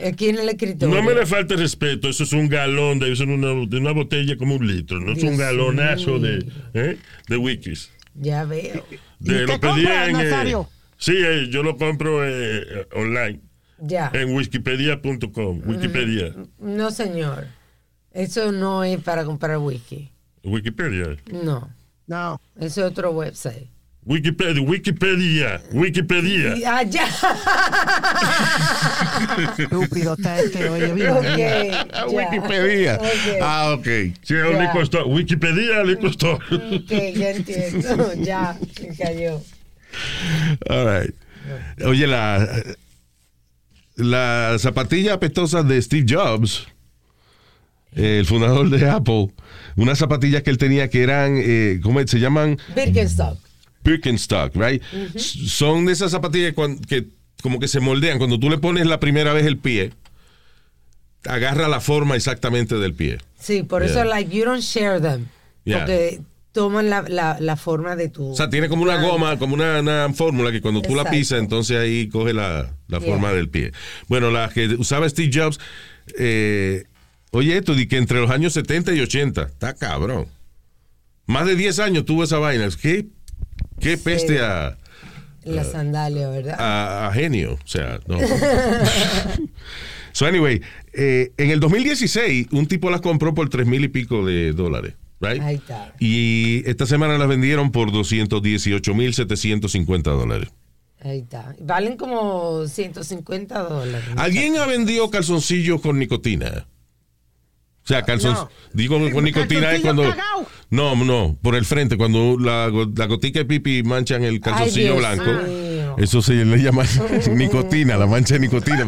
Aquí en el escritorio. No me le falte respeto, eso es un galón, de, eso es una, de una botella como un litro, no es un Dios galonazo mío. de, ¿eh? de wikis. Ya veo. ¿Y De, qué lo pedí en, eh, Nazario? sí, eh, yo lo compro eh, online Ya. en wikipedia.com. Wikipedia. No, señor. Eso no es para comprar whisky. Wikipedia. No. No. Eso es otro website. Wikipedia, Wikipedia, Wikipedia. Ah, ya. Estúpido está este, oye, bien. Wikipedia. Ok. Ah, ok. Sí, liquor store. Wikipedia, liquor store. Ok, ya entiendo. ya, se cayó. All right. Oye, la, la zapatilla apestosa de Steve Jobs, el fundador de Apple, unas zapatillas que él tenía que eran, eh, ¿cómo es? se llaman? Birkenstock. Birkenstock, right? Son de esas zapatillas que como que se moldean. Cuando tú le pones la primera vez el pie, agarra la forma exactamente del pie. Sí, por Yeah. eso, like, you don't share them. Yeah. Porque toman la, la, la forma de tu. O sea, tiene como una goma, como una, una fórmula que cuando tú la pisas, entonces ahí coge la, la Yeah. forma del pie. Bueno, la que usaba Steve Jobs, eh, oye esto, di que entre los años 70 y 80, está cabrón. Más de 10 años tuvo esa vaina. Qué, qué peste a, La sandalia, ¿verdad? a- a genio. O sea, no. so, anyway, eh, en el 2016, un tipo las compró por 3 mil y pico de dólares. Right? Ahí está. Y esta semana las vendieron por 218 mil 750 dólares. Ahí está. Valen como 150 dólares. ¿Alguien ha vendido calzoncillos con nicotina? O sea, calzon, No. digo con nicotina es ¿Calzoncillo cuando... cagao? No, no, por el frente, cuando la, la gotica de pipi manchan el calzoncillo blanco. Eso se le llama nicotina, la mancha de nicotina.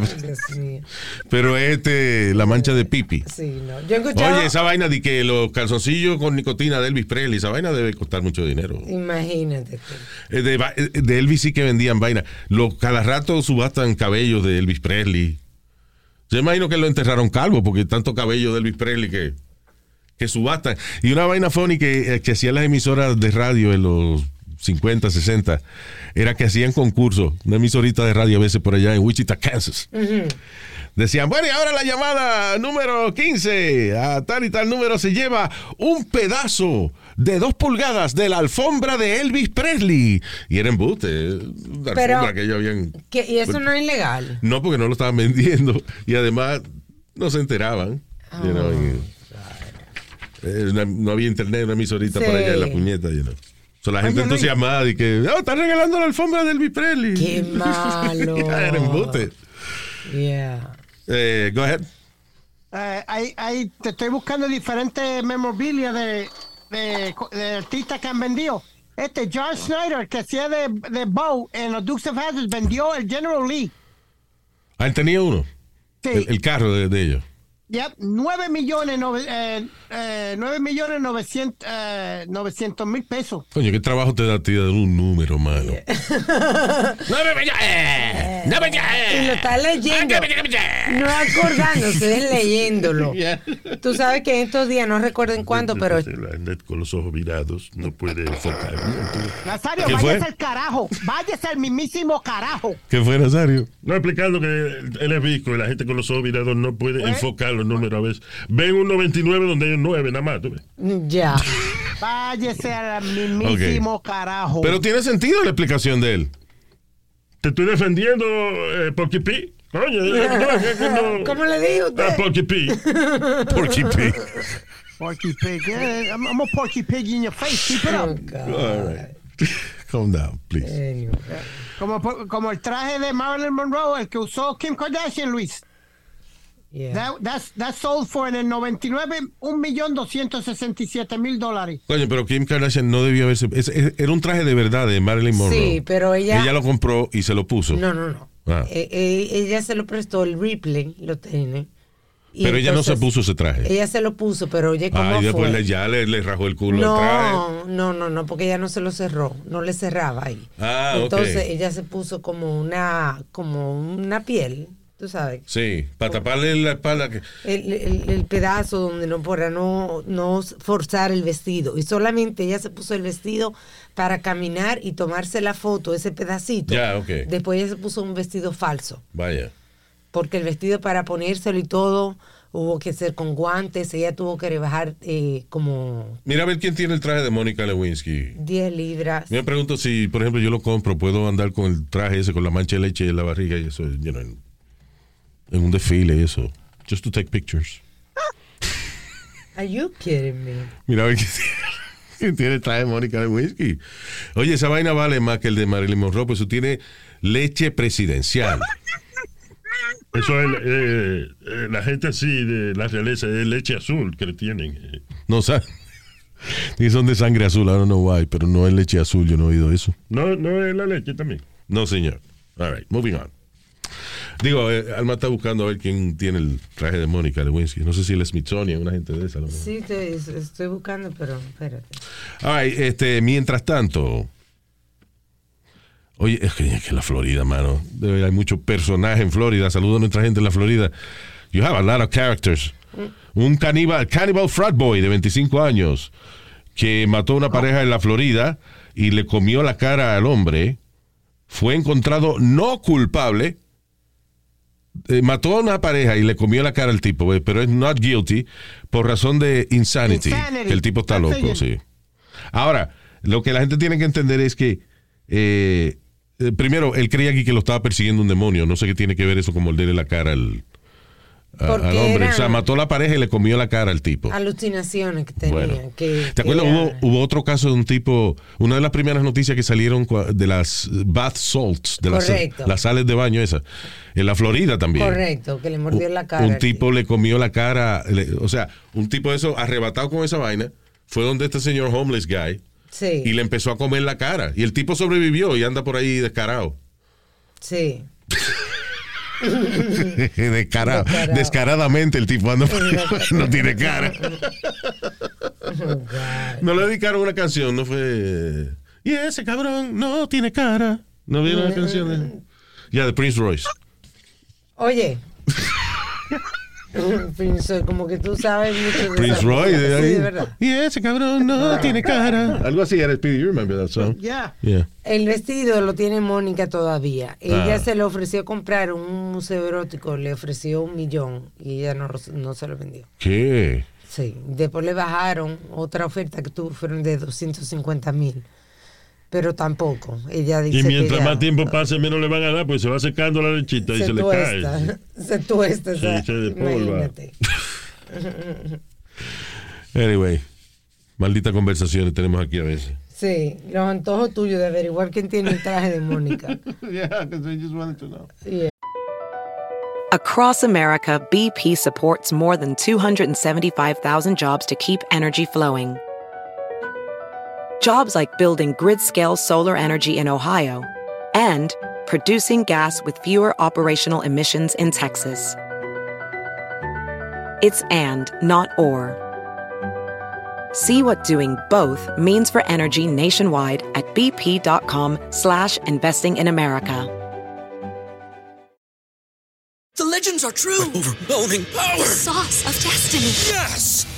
Pero este, la mancha de pipi. Sí, no. Yo he escuchado. Oye, esa vaina de que los calzoncillos con nicotina de Elvis Presley, esa vaina debe costar mucho dinero. Imagínate. Eh, De, eh, de Elvis sí que vendían vaina. Los, cada rato subastan cabellos de Elvis Presley. Yo imagino que lo enterraron calvo porque tanto cabello de Elvis Presley que, que subastan. Y una vaina funny que, eh, que hacían las emisoras de radio en los 50, 60 era que hacían concursos. Una emisorita de radio a veces por allá en Wichita, Kansas. Decían, bueno, y ahora la llamada número 15, a tal y tal número se lleva un pedazo de dos pulgadas de la alfombra de Elvis Presley. Y era embuste, la Pero- alfombra que ellos habían... Que- y eso no es ilegal. No, porque no lo estaban vendiendo. Y además no se enteraban. you know, y- eh, no había internet, una emisorita Sí. por allá en la puñeta. You know. So, la gente Oye, no, y- entusiasmada y que, oh, están regalando la alfombra de Elvis Presley. Qué malo. era embuste. Yeah. Eh, go ahead. Eh, hay, hay, te estoy buscando diferentes memorabilia de, de, de artistas que han vendido. Este John Snyder, que hacía de, de Bow en los Dukes of Hazzard, vendió el General Lee. Ah, él tenía uno. Sí. El, el carro de, de ellos. Yep, 9 millones, nove- eh, eh, 9 millones 900, eh, 900 mil pesos. Coño, qué trabajo te da a ti de un número, mano. ¡Nueve millones! ¡Nueve Y lo está leyendo. No acordándose, es leyéndolo. Tú sabes que en estos días, no recuerdo en cuándo, pero La net con los ojos virados no puede enfocar. Nazario, ¿Qué váyase fue? al carajo. Váyase al mismísimo carajo. ¿Qué fue, Nazario? No explicando que él es visco y la gente con los ojos virados no puede Pues- enfocar los números a veces. Ven un 99 donde hay un 9 nada más. ¿tú ves? ya. Váyase al mismísimo carajo. Pero tiene sentido la explicación de él. Te estoy defendiendo, eh, Porky P. Coño, no, no- ¿Cómo le digo a Ah, usted? Porky P. Porky Pig. Porky Pig. eh, I'm, I'm a Porky Pig in your face. Keep it Oh, up. All right. Calm down, please. Como, como el traje de Marilyn Monroe, el que usó Kim Kardashian, Luis. Yeah. That, that's, that sold for en el 99, 1.267.000 dólares. Coño, pero Kim Kardashian no debía haberse. es- es- era un traje de verdad de Marilyn Monroe. Sí, pero ella- Ella lo compró y se lo puso. No, no, no. Ah. Eh, eh, ella se lo prestó, el Ripley lo tiene. Y pero ella no se entonces- puso ese traje. Ella se lo puso, pero oye, ¿cómo Ah, y después fue? le- ya le, le rajó el culo al traje. No, no, no, no, porque ella no se lo cerró, no le cerraba ahí. Ah, ok. Entonces ella se puso como una, como una piel, tú sabes, Sí, para taparle la espalda. Que, el, el- el pedazo donde no para no, no forzar el vestido. Y solamente ella se puso el vestido para caminar y tomarse la foto, ese pedacito. Ya, ok. Después ella se puso un vestido falso. vaya. porque el vestido para ponérselo y todo hubo que ser con guantes, ella tuvo que rebajar eh, como Mira a ver quién tiene el traje de Mónica Lewinsky. 10 libras. Me pregunto si, por ejemplo, yo lo compro, puedo andar con el traje ese, con la mancha de leche en la barriga y eso, you know, en, un desfile y eso. Just to take pictures. Are you kidding me? Mira a ver quién tiene traje de Mónica Lewinsky. Oye, esa vaina vale más que el de Marilyn Monroe, pues eso tiene leche presidencial. Eso es eh, eh, la gente así de la realeza es leche azul que le tienen. eh. No sabe. Y son de sangre azul, I don't know why, pero no es leche azul, yo no he oído eso. No, no es la leche también. No, señor. All right, moving on. Digo, eh, Alma está buscando a ver quién tiene el traje de Mónica Lewinsky. No sé si el Smithsonian, una gente de esa. Sí, te- estoy buscando, pero espérate. Right, este, mientras tanto. Oye, es que, es que la Florida, mano. de hay mucho personaje en Florida. Saludo a nuestra gente en la Florida. You have a lot of characters. Un caníbal, cannibal frat boy de 25 años que mató a una pareja en la Florida y le comió la cara al hombre. Fue encontrado no culpable. Eh, mató a una pareja y le comió la cara al tipo, eh, pero es not guilty por razón de insanity. Insanity. Que el tipo está That's loco, sí. Ahora, lo que la gente tiene que entender es que, eh, eh, primero, él creía aquí que lo estaba persiguiendo un demonio. No sé qué tiene que ver eso con morderle la cara al, a- al hombre. O sea, mató a la pareja y le comió la cara al tipo. Alucinaciones que tenía. Bueno. que, ¿Te acuerdas? Hubo, hubo otro caso de un tipo, una de las primeras noticias que salieron de las bath salts, de las, Correcto. las sales de baño esas, en la Florida también. Correcto, que le mordió Un- la cara. Un tipo le comió la cara, le- o sea, un tipo de eso arrebatado con esa vaina, fue donde este señor homeless guy Sí, y le empezó a comer la cara. Y el tipo sobrevivió y anda por ahí descarado. sí. descarado. Descarado. Descaradamente el tipo anda no tiene cara. No le dedicaron una canción, no fue. Y ese cabrón no tiene cara. ¿No vieron la canción? de- Ya, de Prince Royce. Oye. Prince, como que tú sabes mucho de Prince música. de Sí, ahí. de verdad. Y ese cabrón no tiene cara. Algo así era Speedy. You remember that song? Yeah. Yeah. El vestido lo tiene Mónica todavía. Ella Ah. se le ofreció comprar un museo erótico, le ofreció un millón y ella no, no se lo vendió. ¿Qué? Sí, después le bajaron otra oferta que tuvo, fueron de 250 mil. Pero tampoco. Ella dice Y mientras que ya más tiempo pase, menos le van a dar, pues se va secando la lechita y se, se, le tuesta, cae. se tuesta. Se despolva. imagínate. Anyway, malditas conversaciones tenemos aquí a veces. Sí, los antojos tuyos de averiguar quién tiene el traje de Mónica. yeah, because I just wanted to know. Yeah. Across America, BP supports more than 275,000 jobs to keep energy flowing. Jobs like building grid scale solar energy in Ohio and producing gas with fewer operational emissions in Texas. It's and, not or. See what doing both means for energy nationwide at bp.com slash investing in America. The legends are true. overwhelming power! The Sauce of destiny. Yes!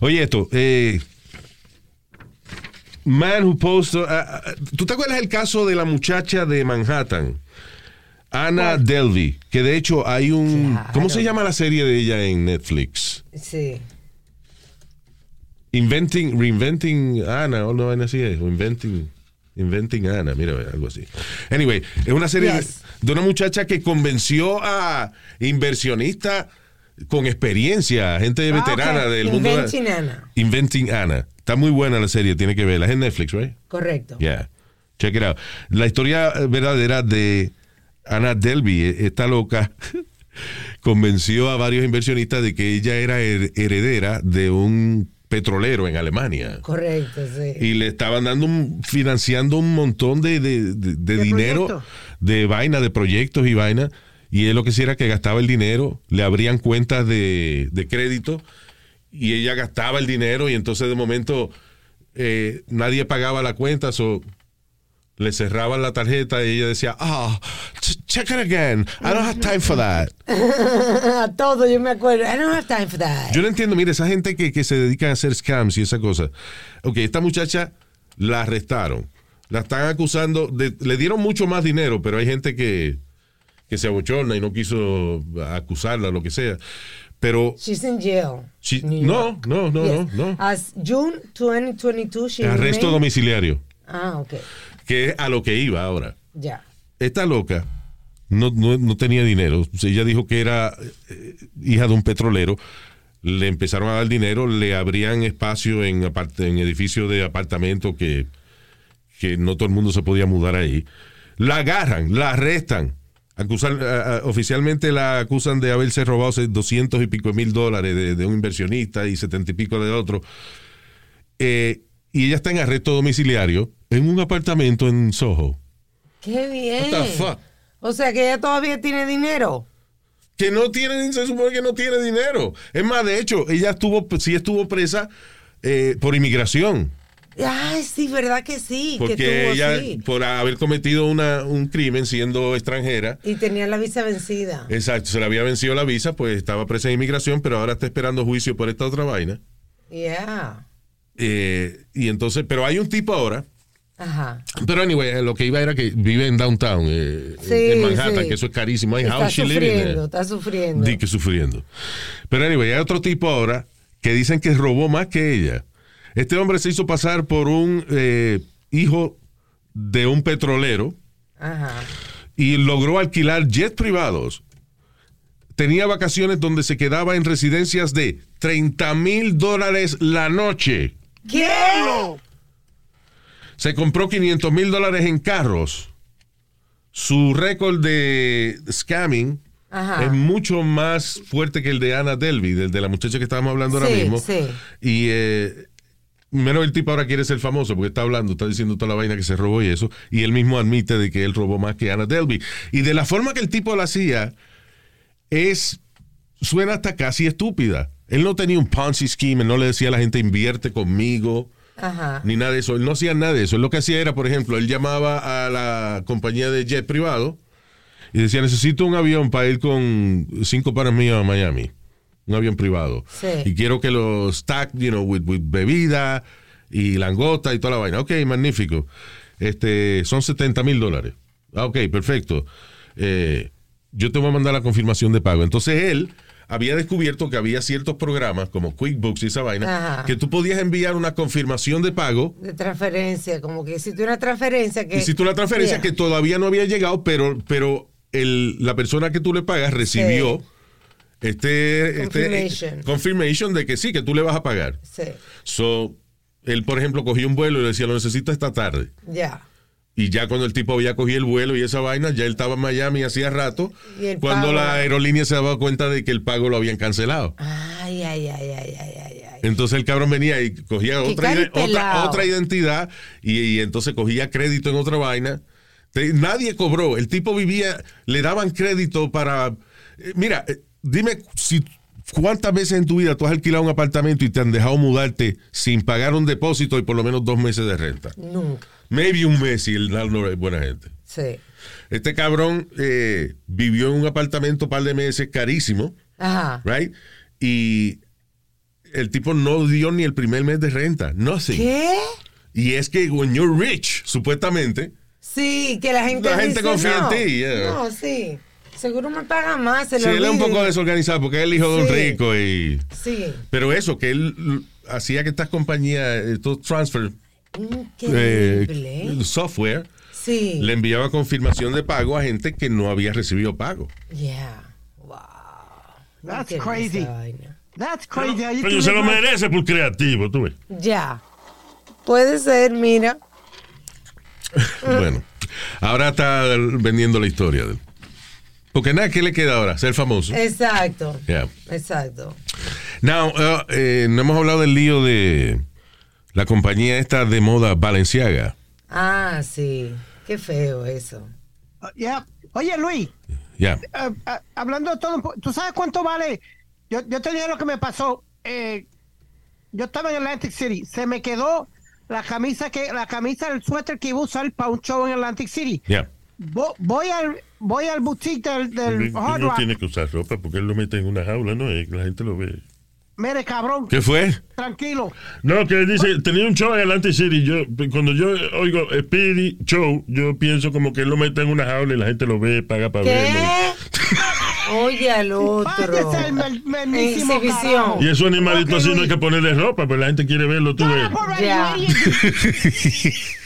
Oye, esto. Eh, man who posted. ah, ah, ¿Tú te acuerdas el caso de la muchacha de Manhattan? Anna Delvey, que de hecho hay un. ¿Cómo se llama la serie de ella en Netflix? Sí. Inventing, Reinventing Anna, o no así es, Inventing, Inventing Anna, mira, algo así. Anyway, es una serie de una muchacha que convenció a inversionistas con experiencia, gente Ah, veterana del mundo. de- Inventing Anna. Inventing Anna. Está muy buena la serie, tiene que verla. Es en Netflix, right? Correcto. Yeah. Check it out. La historia eh, verdadera de Anna Delvey, eh, esta loca, convenció a varios inversionistas de que ella era her- heredera de un petrolero en Alemania. Correcto, sí. Y le estaban dando un- financiando un montón de, de- de- de dinero, de vaina, de proyectos y vaina. Y él lo que hacía era que gastaba el dinero, le abrían cuentas de, de crédito y ella gastaba el dinero y entonces de momento eh, nadie pagaba la cuenta, so le cerraban la tarjeta y ella decía, ah, ch- check it again, I don't have time for that. A todo, yo me acuerdo. I don't have time for that. Yo no entiendo, mire, esa gente que, que se dedica a hacer scams y esa cosa. Ok, esta muchacha la arrestaron. La están acusando, de, le dieron mucho más dinero, pero hay gente que, que se abochorna y no quiso acusarla, lo que sea. Pero She's in jail. she- no, no, no, Yes. no, no. As June 2022, she Arresto remained- domiciliario, Ah, ok. que es a lo que iba ahora. Ya. Esta loca no, no, no tenía dinero. O ella dijo que era eh, hija de un petrolero. Le empezaron a dar dinero, le abrían espacio en, en edificios de apartamento que, que no todo el mundo se podía mudar ahí. La agarran, la arrestan. Acusan, a- a- oficialmente la acusan de haberse robado se- 200 y pico mil dólares de, de un inversionista y 70 y pico de otro. Eh, y ella está en arresto domiciliario en un apartamento en Soho. Qué bien. What the fuck? O sea que ella todavía tiene dinero. que no tiene, se supone que no tiene dinero. Es más, de hecho, ella estuvo, sí estuvo presa eh, por inmigración. Ay, sí, verdad que sí. que Porque tuvo, ella, sí. por haber cometido una, un crimen siendo extranjera, Y tenía la visa vencida. exacto, se le había vencido la visa, pues estaba presa en inmigración, pero ahora está esperando juicio por esta otra vaina. Yeah. Eh, y entonces, pero hay un tipo ahora. Ajá. Pero anyway, lo que iba era que vive en downtown, eh, Sí, en Manhattan, sí. que eso es carísimo. Ay, Está sufriendo, está sufriendo. Di que sufriendo. Pero anyway, hay otro tipo ahora que dicen que robó más que ella. Este hombre se hizo pasar por un eh, hijo de un petrolero Ajá. y logró alquilar jets privados. Tenía vacaciones donde se quedaba en residencias de 30 mil dólares la noche. ¿Qué? Se compró 500 mil dólares en carros. Su récord de scamming Ajá. es mucho más fuerte que el de Anna Delvey, del de la muchacha que estábamos hablando ahora mismo. sí. Y eh, menos el tipo ahora quiere ser famoso porque está hablando, está diciendo toda la vaina que se robó y eso. Y él mismo admite de que él robó más que Anna Delvey. Y de la forma que el tipo lo hacía, es. suena hasta casi estúpida. Él no tenía un Ponzi scheme, él no le decía a la gente invierte conmigo Ajá. ni nada de eso. Él no hacía nada de eso. Él lo que hacía era, por ejemplo, él llamaba a la compañía de jet privado y decía, necesito un avión para ir con cinco pares míos a Miami. Un avión privado. Sí. Y quiero que lo stack, you know, with, with bebida y langota y toda la vaina. Ok, magnífico. Este, son 70 mil dólares. Ah, ok, perfecto. Eh, yo te voy a mandar la confirmación de pago. Entonces él había descubierto que había ciertos programas como QuickBooks y esa vaina Ajá. que tú podías enviar una confirmación de pago De transferencia, como que hiciste una transferencia que. Hiciste una transferencia Yeah. que todavía no había llegado, pero, pero el, la persona que tú le pagas recibió este Confirmation. eh, confirmation de que sí, que tú le vas a pagar. Sí, So, él, por ejemplo, cogió un vuelo y le decía, lo necesito esta tarde. ya. Y ya cuando el tipo había cogido el vuelo y esa vaina, ya él estaba en Miami hacía rato, Y el cuando pago- la aerolínea se daba cuenta de que el pago lo habían cancelado. Ay, ay, ay, ay, ay, ay. Entonces el cabrón venía y cogía otra, otra, otra identidad y, y entonces cogía crédito en otra vaina. Te- nadie cobró. El tipo vivía, le daban crédito para... eh, mira, eh, dime si cuántas veces en tu vida tú has alquilado un apartamento y te han dejado mudarte sin pagar un depósito y por lo menos dos meses de renta. Nunca. Maybe un mes y el landlord es buena gente. Sí. Este cabrón eh, vivió en un apartamento un par de meses carísimo, Ajá. right? Y el tipo no dio ni el primer mes de renta. Nothing. ¿Qué? Y es que when you're rich, supuestamente, Sí, que la gente. La gente dice, confía en ti, yeah. No, sí. Seguro me paga más. Se sí, él es un poco desorganizado porque es el hijo de un rico y... Sí. Pero eso, que él hacía que estas compañías, estos transfer Increíble. eh, software, Sí. le enviaba confirmación de pago a gente que no había recibido pago. Yeah. Wow. That's crazy. That's crazy. Tú se lo merece por creativo, tú ves. Ya. Puede ser, mira. Bueno, ahora está vendiendo la historia. de él. Porque nada, ¿qué le queda ahora? Ser famoso. Exacto. Yeah. Exacto. Now, uh, eh, no hemos hablado del lío de la compañía esta de moda Balenciaga. Ah, sí. Qué feo eso. Uh, yeah. Oye, Luis, Ya. eh, hablando de todo, ¿tú sabes cuánto vale? Yo, yo te dije lo que me pasó. Eh, yo estaba en Atlantic City. Se me quedó la camisa que la camisa del suéter que iba a usar para un show en Atlantic City. Ya. Vo- voy al voy al boutique del, del no tiene que usar ropa porque él lo mete en una jaula, ¿no? Y la gente lo ve. Mire, cabrón. ¿Qué fue? Tranquilo. No, que dice, tenía un show en Atlantic City. Yo, cuando yo oigo Speedy Show, yo pienso como que él lo mete en una jaula y la gente lo ve, paga para verlo. ¿Qué? Oye al otro. El Exhibición. Y esos animalitos Ok, así no hay que ponerle ropa, pero la gente quiere verlo, tú ves. Ya.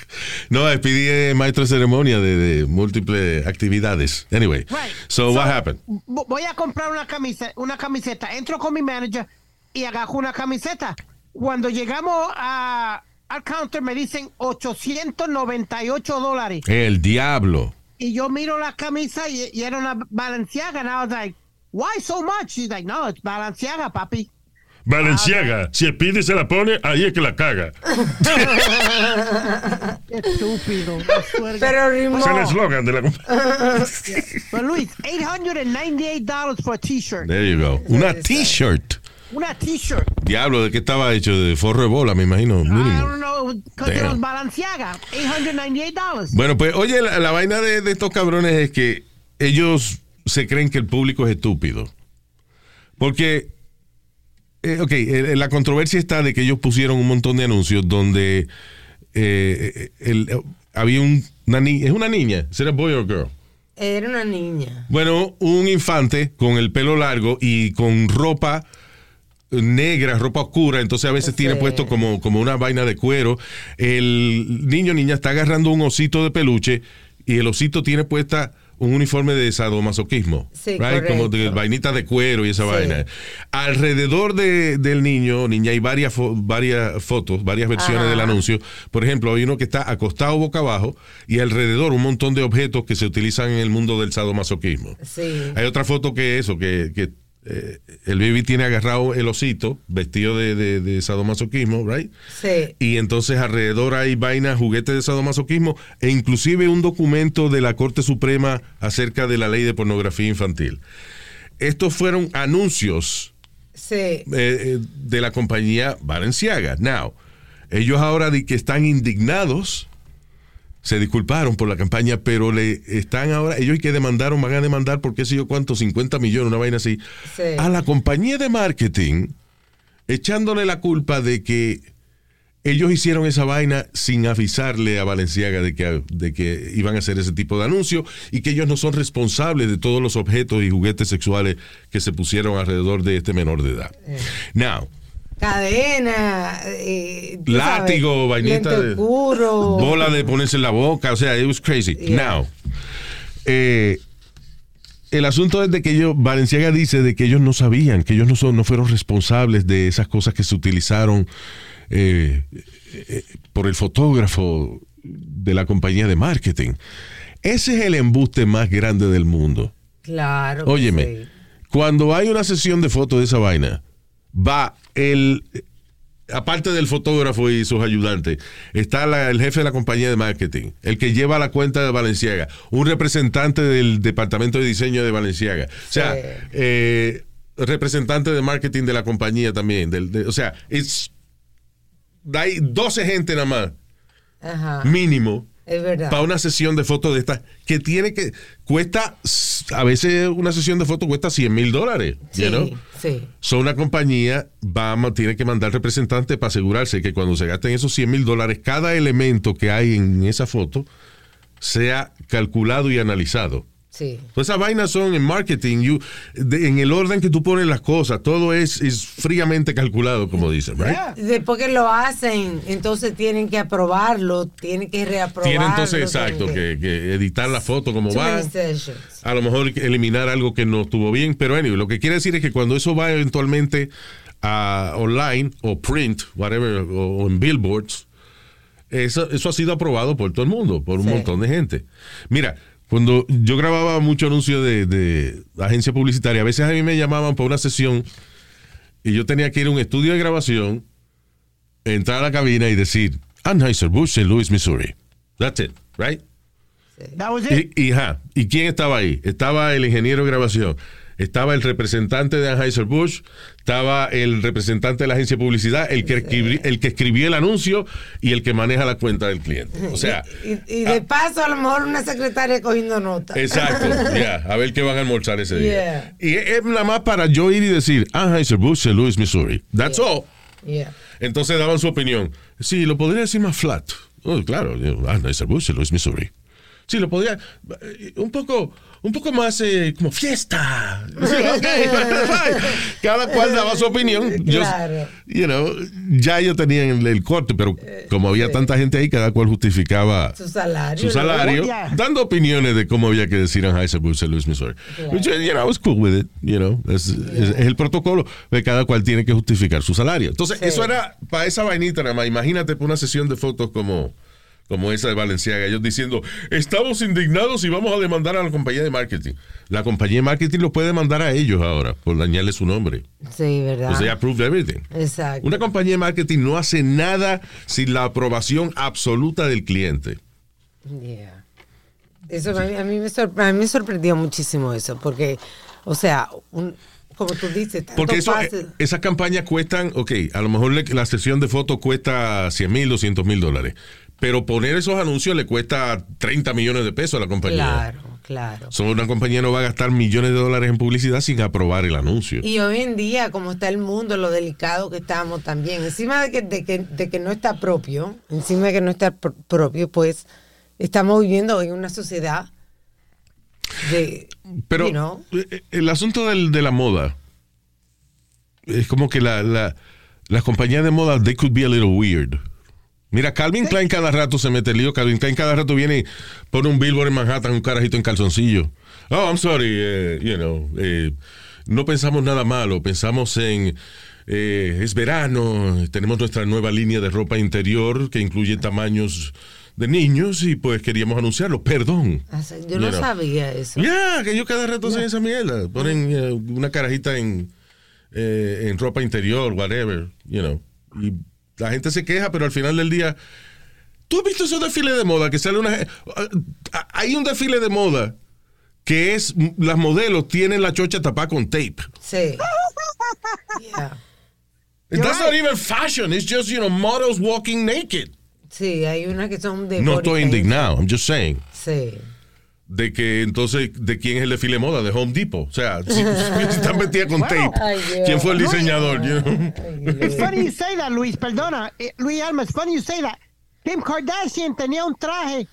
no, es maestro de ceremonia de, de múltiples actividades. Anyway, Right. so, what happened? Vo- Voy a comprar una camiseta, una camiseta. Entro con mi manager y agarro una camiseta. Cuando llegamos a, al counter me dicen 898 dólares. El diablo. Y yo miro la camisa y, y era una Balenciaga. And I was like, why so much? She's like, no, it's Balenciaga, papi. Valenciaga, si Speedy se la pone, ahí es que la caga. Qué estúpido. I Pero rimó. Es el eslogan de la compañía. But Luis, $898 for a t-shirt. There you go. Una t-shirt. Una t-shirt. Diablo, ¿de qué estaba hecho? De forro de bola, me imagino. I Mínimo. don't know, because Balenciaga. $898. Bueno, pues oye, la, la vaina de, de estos cabrones es que ellos se creen que el público es estúpido. Porque, eh, ok, eh, la controversia está de que ellos pusieron un montón de anuncios donde eh, el- eh, había un, una niña, es una niña, ¿será boy or girl? Era una niña. Bueno, un infante con el pelo largo y con ropa negra, ropa oscura, entonces a veces tiene puesto como, como una vaina de cuero. El niño o niña está agarrando un osito de peluche y el osito tiene puesta un uniforme de sadomasoquismo. Sí, right? Como de correcto. vainita de cuero y esa Sí. vaina. Alrededor de- del niño niña hay varias, fo- varias fotos, varias versiones Ajá. del anuncio. Por ejemplo, hay uno que está acostado boca abajo y alrededor un montón de objetos que se utilizan en el mundo del sadomasoquismo. Sí. Hay otra foto que eso, que, que, eh, el baby tiene agarrado el osito, vestido de, de, de sadomasoquismo, right? Sí. Y entonces alrededor hay vainas, juguetes de sadomasoquismo e inclusive un documento de la Corte Suprema acerca de la ley de pornografía infantil. Estos fueron anuncios Sí. eh, eh, de la compañía Balenciaga. Now, ellos ahora que están indignados, se disculparon por la campaña, pero le están ahora, ellos que demandaron, van a demandar por qué sé yo cuánto, 50 millones, una vaina así, Sí. a la compañía de marketing, echándole la culpa de que ellos hicieron esa vaina sin avisarle a Valenciaga de que, de que iban a hacer ese tipo de anuncio y que ellos no son responsables de todos los objetos y juguetes sexuales que se pusieron alrededor de este menor de edad. Now, Cadena, eh, látigo, sabes, vainita de bola de ponerse en la boca, o sea, it was crazy. Now, eh, el asunto es de que ellos, Valenciaga dice de que ellos no sabían, que ellos no son, no fueron responsables de esas cosas que se utilizaron eh, eh, por el fotógrafo de la compañía de marketing. Ese es el embuste más grande del mundo. Claro. Óyeme, sí. cuando hay una sesión de fotos de esa vaina, va el, aparte del fotógrafo y sus ayudantes, está la- el jefe de la compañía de marketing, el que lleva la cuenta de Valenciaga, un representante del departamento de diseño de Valenciaga, o sea, Sí. eh, representante de marketing de la compañía también, del- de- o sea, es, hay 12 gente nada más, Ajá. mínimo, Es verdad. para una sesión de fotos de estas que tiene que cuesta a veces una sesión de fotos cuesta 100 mil dólares Sí, you know? sí. So, una compañía va tiene que mandar representantes para asegurarse que cuando se gasten esos 100 mil dólares cada elemento que hay en esa foto sea calculado y analizado Sí. Todas esas vainas son en marketing, you- de- en el orden que tú pones las cosas, todo es, es fríamente calculado, como dicen, right? Después que lo hacen, entonces tienen que aprobarlo, tienen que reaprobarlo. Tiene entonces, exacto, tienen que, que editar la foto como Too va. a lo mejor eliminar algo que no estuvo bien, pero anyway, lo que quiere decir es que cuando eso va eventualmente a online o print, whatever, o, o en billboards, eso, eso ha sido aprobado por todo el mundo, por un Sí. montón de gente. Mira, cuando yo grababa mucho anuncio de, de agencia publicitaria, a veces a mí me llamaban para una sesión y yo tenía que ir a un estudio de grabación, entrar a la cabina y decir, Anheuser-Busch en Louis, Missouri. That's it, right? That was it. Y, y, ajá, ¿y quién estaba ahí? Estaba el ingeniero de grabación, estaba el representante de Anheuser-Busch, estaba el representante de la agencia de publicidad, el que, escribí- el que escribió el anuncio y el que maneja la cuenta del cliente. O sea, Y, y de paso, a lo mejor una secretaria cogiendo nota. exacto, ya, a ver qué van a almorzar ese día. Yeah. Y es nada más para yo ir y decir Anheuser-Busch en Louis, Missouri. That's all. Entonces daban su opinión. Sí, lo podría decir más flat. Oh, claro, Anheuser-Busch en Louis, Missouri. Sí, lo podría. eh, Un poco, un poco más eh, como fiesta. Cada cual daba su opinión. Yo, Claro. you know, ya yo tenía el, el corte, pero como había tanta gente ahí, cada cual justificaba Su salario. su salario, dando opiniones de cómo había que decir en Louis, Missouri. Which, you know, I was cool with it, you know. Es, es- es el protocolo de cada cual tiene que justificar su salario. Entonces, Sí. eso era para esa vainita nada más. Imagínate por una sesión de fotos como, como esa de Valenciaga, ellos diciendo, estamos indignados y vamos a demandar a la compañía de marketing. La compañía de marketing lo puede demandar a ellos ahora por dañarle su nombre. Sí, ¿verdad? Because they approved everything. Exacto. Una compañía de marketing no hace nada sin la aprobación absoluta del cliente. Yeah. Eso a mí, a mí me sorpre- a mí me sorprendió muchísimo eso, porque, o sea, un- como tú dices, tanto Porque eso, eh, esas campañas cuestan, ok, a lo mejor la sesión de fotos cuesta 100 mil, 200 mil dólares. Pero poner esos anuncios le cuesta 30 millones de pesos a la compañía. Claro, claro. So, una compañía no va a gastar millones de dólares en publicidad sin aprobar el anuncio. Y hoy en día, como está el mundo, lo delicado que estamos también, encima de que, de que, de que no está propio, encima de que no está pr- propio, pues estamos viviendo en una sociedad de... Pero you know, eh, el asunto del- de la moda es como que la, la- las compañías de moda, they could be a little weird. Mira, Calvin Klein cada rato se mete el lío. Calvin Klein cada rato viene y pone un billboard en Manhattan, un carajito en calzoncillo. Oh, I'm sorry, eh, you know, eh, no pensamos nada malo, pensamos en... eh, es verano, tenemos nuestra nueva línea de ropa interior que incluye tamaños de niños y pues queríamos anunciarlo. Perdón. sea, yo no know. sabía eso. Ya, que ellos cada rato hacen esa mierda. Ponen eh, una carajita en, eh, en ropa interior, whatever, you know. Y la gente se queja, pero al final del día. ¿Tú has visto esos desfiles de moda que sale una. eh, Hay un desfile de moda que es. Las modelos tienen la chocha tapada con tape. Sí. Yeah. That's not even fashion. It's just, you know, models walking naked. Sí, hay unas que son de No estoy indignado. I'm just saying. Sí. De que entonces, ¿de quién es el desfile de moda? De Home Depot. O sea, si, si están metidas con tape. Ay. ¿Quién fue el Luis. diseñador? You know? It's funny you say that, Luis. Perdona, eh, Luis Alma. It's funny you say that. Kim Kardashian tenía un traje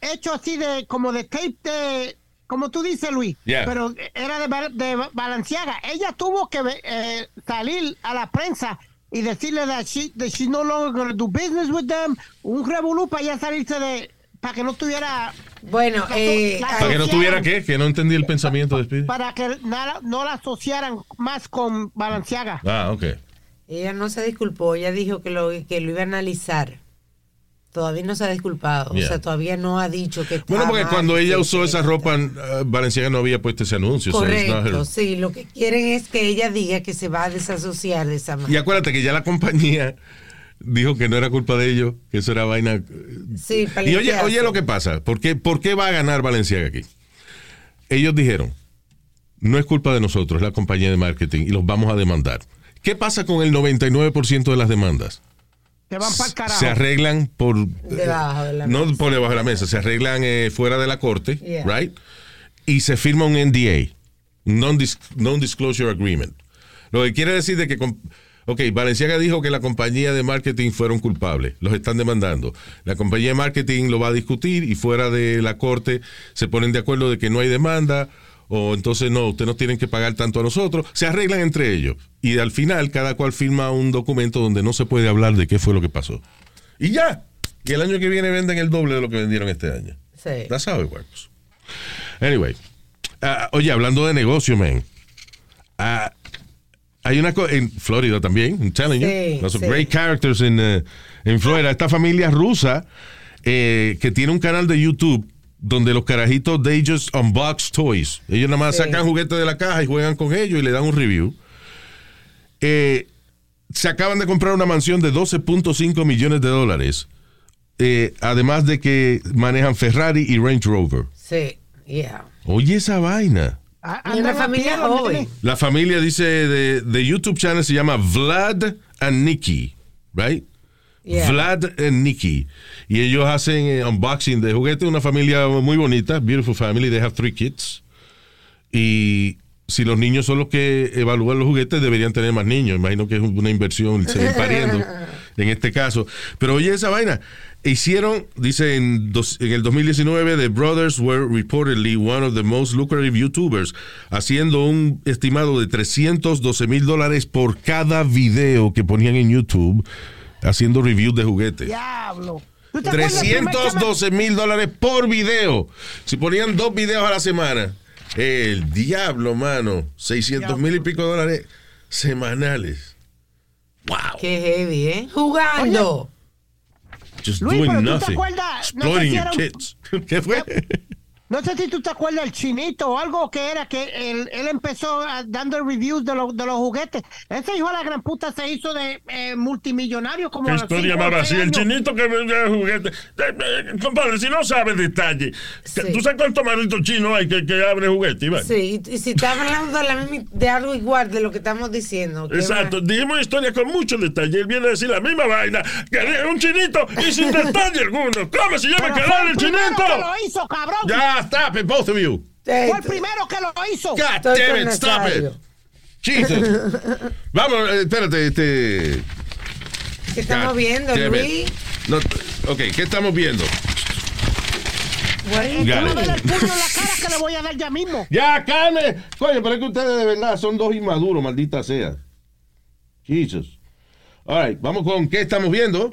hecho así de como de tape de como tú dices, Luis. Yeah. Pero era de, Ba- de Balenciaga. Ella tuvo que eh, salir a la prensa y decirle that she that she's no longer going to do business with them. Un revolú para ya salirse de para que no tuviera Bueno, eh, La- Para que no tuviera qué, que no entendí el pensamiento de Speedy. para que nada, no la asociaran más con Balenciaga. Ah, ok. ella no se disculpó, ella dijo que lo, que lo iba a analizar. Todavía no se ha disculpado, Yeah. o sea, todavía no ha dicho que Bueno, porque cuando ella usó esa ropa, uh, Valenciaga no había puesto ese anuncio. so Correcto, sí, lo que quieren es que ella diga que se va a desasociar de esa Y manera. acuérdate que ya la compañía dijo que no era culpa de ellos, que eso era vaina. eh, Sí, Y oye, oye lo que pasa. ¿Por qué, ¿Por qué va a ganar Valenciaga aquí? Ellos dijeron, no es culpa de nosotros, es la compañía de marketing y los vamos a demandar. ¿Qué pasa con el 99% de las demandas? Se van para el carajo. Se arreglan por... Debajo de la no mesa. por debajo de la mesa, se arreglan eh, fuera de la corte, Yeah. right? Y se firma un NDA, Non-Dis- Non-Disclosure Agreement. Lo que quiere decir de que, com- ok, Valenciaga dijo que la compañía de marketing fueron culpables, los están demandando. La compañía de marketing lo va a discutir y fuera de la corte se ponen de acuerdo de que no hay demanda o entonces no, ustedes no tienen que pagar tanto a nosotros. Se arreglan entre ellos y al final cada cual firma un documento donde no se puede hablar de qué fue lo que pasó. Y ya. Y el año que viene venden el doble de lo que vendieron este año. Sí. That's how it works. Anyway. ah, oye, hablando de negocio, man. ah, hay una cosa en Florida también, I'm telling you. Sí, sí. great characters in, uh, en Florida. Esta familia rusa eh, que tiene un canal de YouTube donde los carajitos, they just unbox toys. Ellos nada más Sí. sacan juguetes de la caja y juegan con ellos y le dan un review. Eh, se acaban de comprar una mansión de 12.5 millones de dólares. Eh, además de que manejan Ferrari y Range Rover. Sí, yeah. Oye esa vaina. A- Y una andan a familia joven. La familia dice de, de YouTube channel se llama Vlad and Nikki, right? Yeah. Vlad and Nikki. Y ellos hacen eh, unboxing de juguetes, una familia muy bonita, beautiful family, they have three kids. Y si los niños son los que evalúan los juguetes, deberían tener más niños. Imagino que es una inversión seguir pariendo en este caso. Pero oye esa vaina. Hicieron, dice en, dos- en el 2019, The Brothers were reportedly one of the most lucrative YouTubers, haciendo un estimado de 312 mil dólares por cada video que ponían en YouTube, haciendo reviews de juguetes. Diablo. ¿Tú te acuerdas el primer 312 mil dólares por video. Si ponían dos videos a la semana, el diablo, mano. 600 mil y pico de dólares semanales. Wow. Qué heavy, ¿eh? Jugando. Just Luis, doing pero ¿tú te nothing. acuerdas? No Exploiting your kids. ¿Qué fue? No sé si tú te acuerdas del chinito o algo que era que él, él empezó ah, dando reviews de, los de los juguetes. Ese hijo de la gran puta se hizo de eh, multimillonario como ¿Qué historia más vacía? El chinito que vendía juguetes. Eh, eh, Compadre, si no sabes detalle, Sí. ¿tú sabes cuántos malditos chinos hay que, que abre juguetes? Iván? Sí, y, y si está hablando de, la misma- de algo igual de lo que estamos diciendo. ¿qué Exacto, dijimos historia con mucho detalle. Él viene a decir la misma vaina, que un chinito y sin detalle alguno. ¿Cómo se llama Pero el el el chinito? que lo hizo, cabrón. Ya, stop it, both of you. Fue el primero que lo hizo. God Estoy damn it, stop it. Jesus. Vamos, eh, espérate, este. ¿Qué estamos God viendo. Luis? No, ok, ¿qué estamos viendo? No da el puño en la cara que le voy a dar ya mismo. Ya, calme. Coño, pero es que ustedes de verdad son dos inmaduros, maldita sea. Jesus. All right, vamos con qué estamos viendo.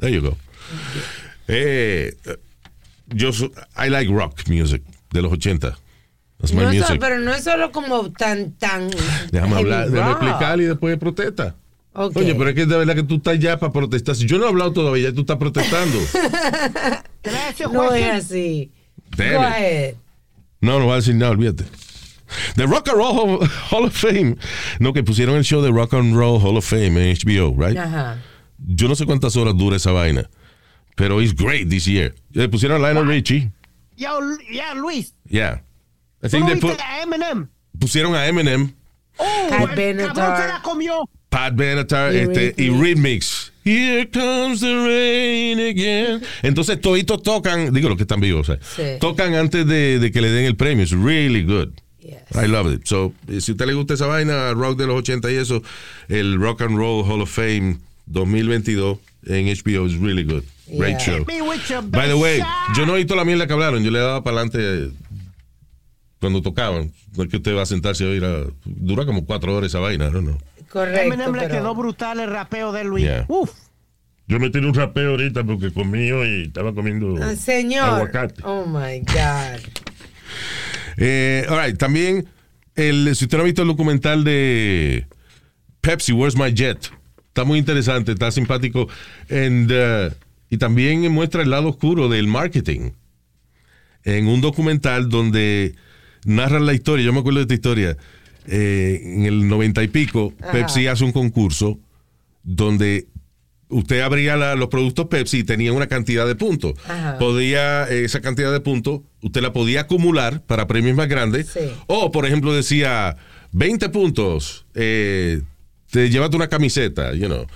There you go. Eh, yo I like rock music de los 80. That's my No, music. pero no es solo como tan, tan. Déjame hablar, déjame explicar y después protesta. Oye, pero es que de verdad que tú estás ya para protestar. Si yo no he hablado todavía, ya tú estás protestando. Gracias, No es así. No, no voy a decir nada, olvídate. The Rock and Roll Hall- Hall of Fame. No, que pusieron el show de Rock and Roll Hall of Fame en HBO, right? Ajá. Yo no sé cuántas horas dura esa vaina. Pero it's great this year. Le pusieron a Lionel Richie. Ya, ya, Luis. Yeah. I ¿Tú think they put- a Eminem? pusieron a Eminem, Oh, Pat Benatar. se la comió. Pat Benatar Y este, y. Rhythmix. Here comes the rain again. Entonces, toditos tocan, digo los que están vivos, tocan antes de, de que le den el premio. It's really good. I love it. So, eh, si a usted le gusta esa vaina, rock de los 80 y eso, el Rock and Roll Hall of Fame 2022 en HBO is really good. Great Yeah. show. With your By the way, shot. yo no he visto la mierda que hablaron. Yo le daba para adelante cuando tocaban. No es que usted va a sentarse a oír. a- dura como cuatro horas esa vaina, no, no. Correcto. Eminem le pero- quedó brutal el rapeo de Luis. Yeah. Uf. Yo me tiré un rapeo ahorita porque comí y estaba comiendo Ah, señor. aguacate. Oh my God. Eh, all right, también, el, si usted no ha visto el documental de Pepsi, Where's My Jet? Está muy interesante, está simpático. And, uh, y también muestra el lado oscuro del marketing. En un documental donde narran la historia, yo me acuerdo de esta historia, eh, en el noventa y pico, Ajá. Pepsi hace un concurso donde usted abría la- los productos Pepsi y tenía una cantidad de puntos. Ajá. Podía, eh, esa cantidad de puntos, usted la podía acumular para premios más grandes. O, por ejemplo, decía 20 puntos, eh, te llevaste una camiseta, you know.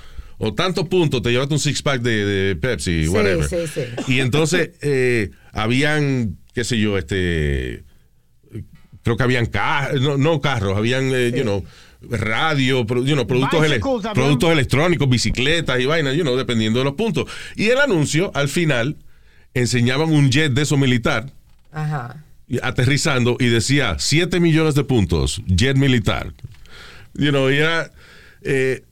O tantos puntos, te llevaste un six-pack de, de Pepsi, Sí, whatever. sí, sí. Y entonces eh, habían, qué sé yo, este, creo que habían carros, no, no carros, habían, eh, you know, radio, you know, productos, ele- Bicycles también. productos electrónicos, bicicletas y vainas, you know, dependiendo de los puntos. Y el anuncio, al final, enseñaban un jet de eso militar Ajá. aterrizando y decía 7 millones de puntos, jet militar. You know, y era eh,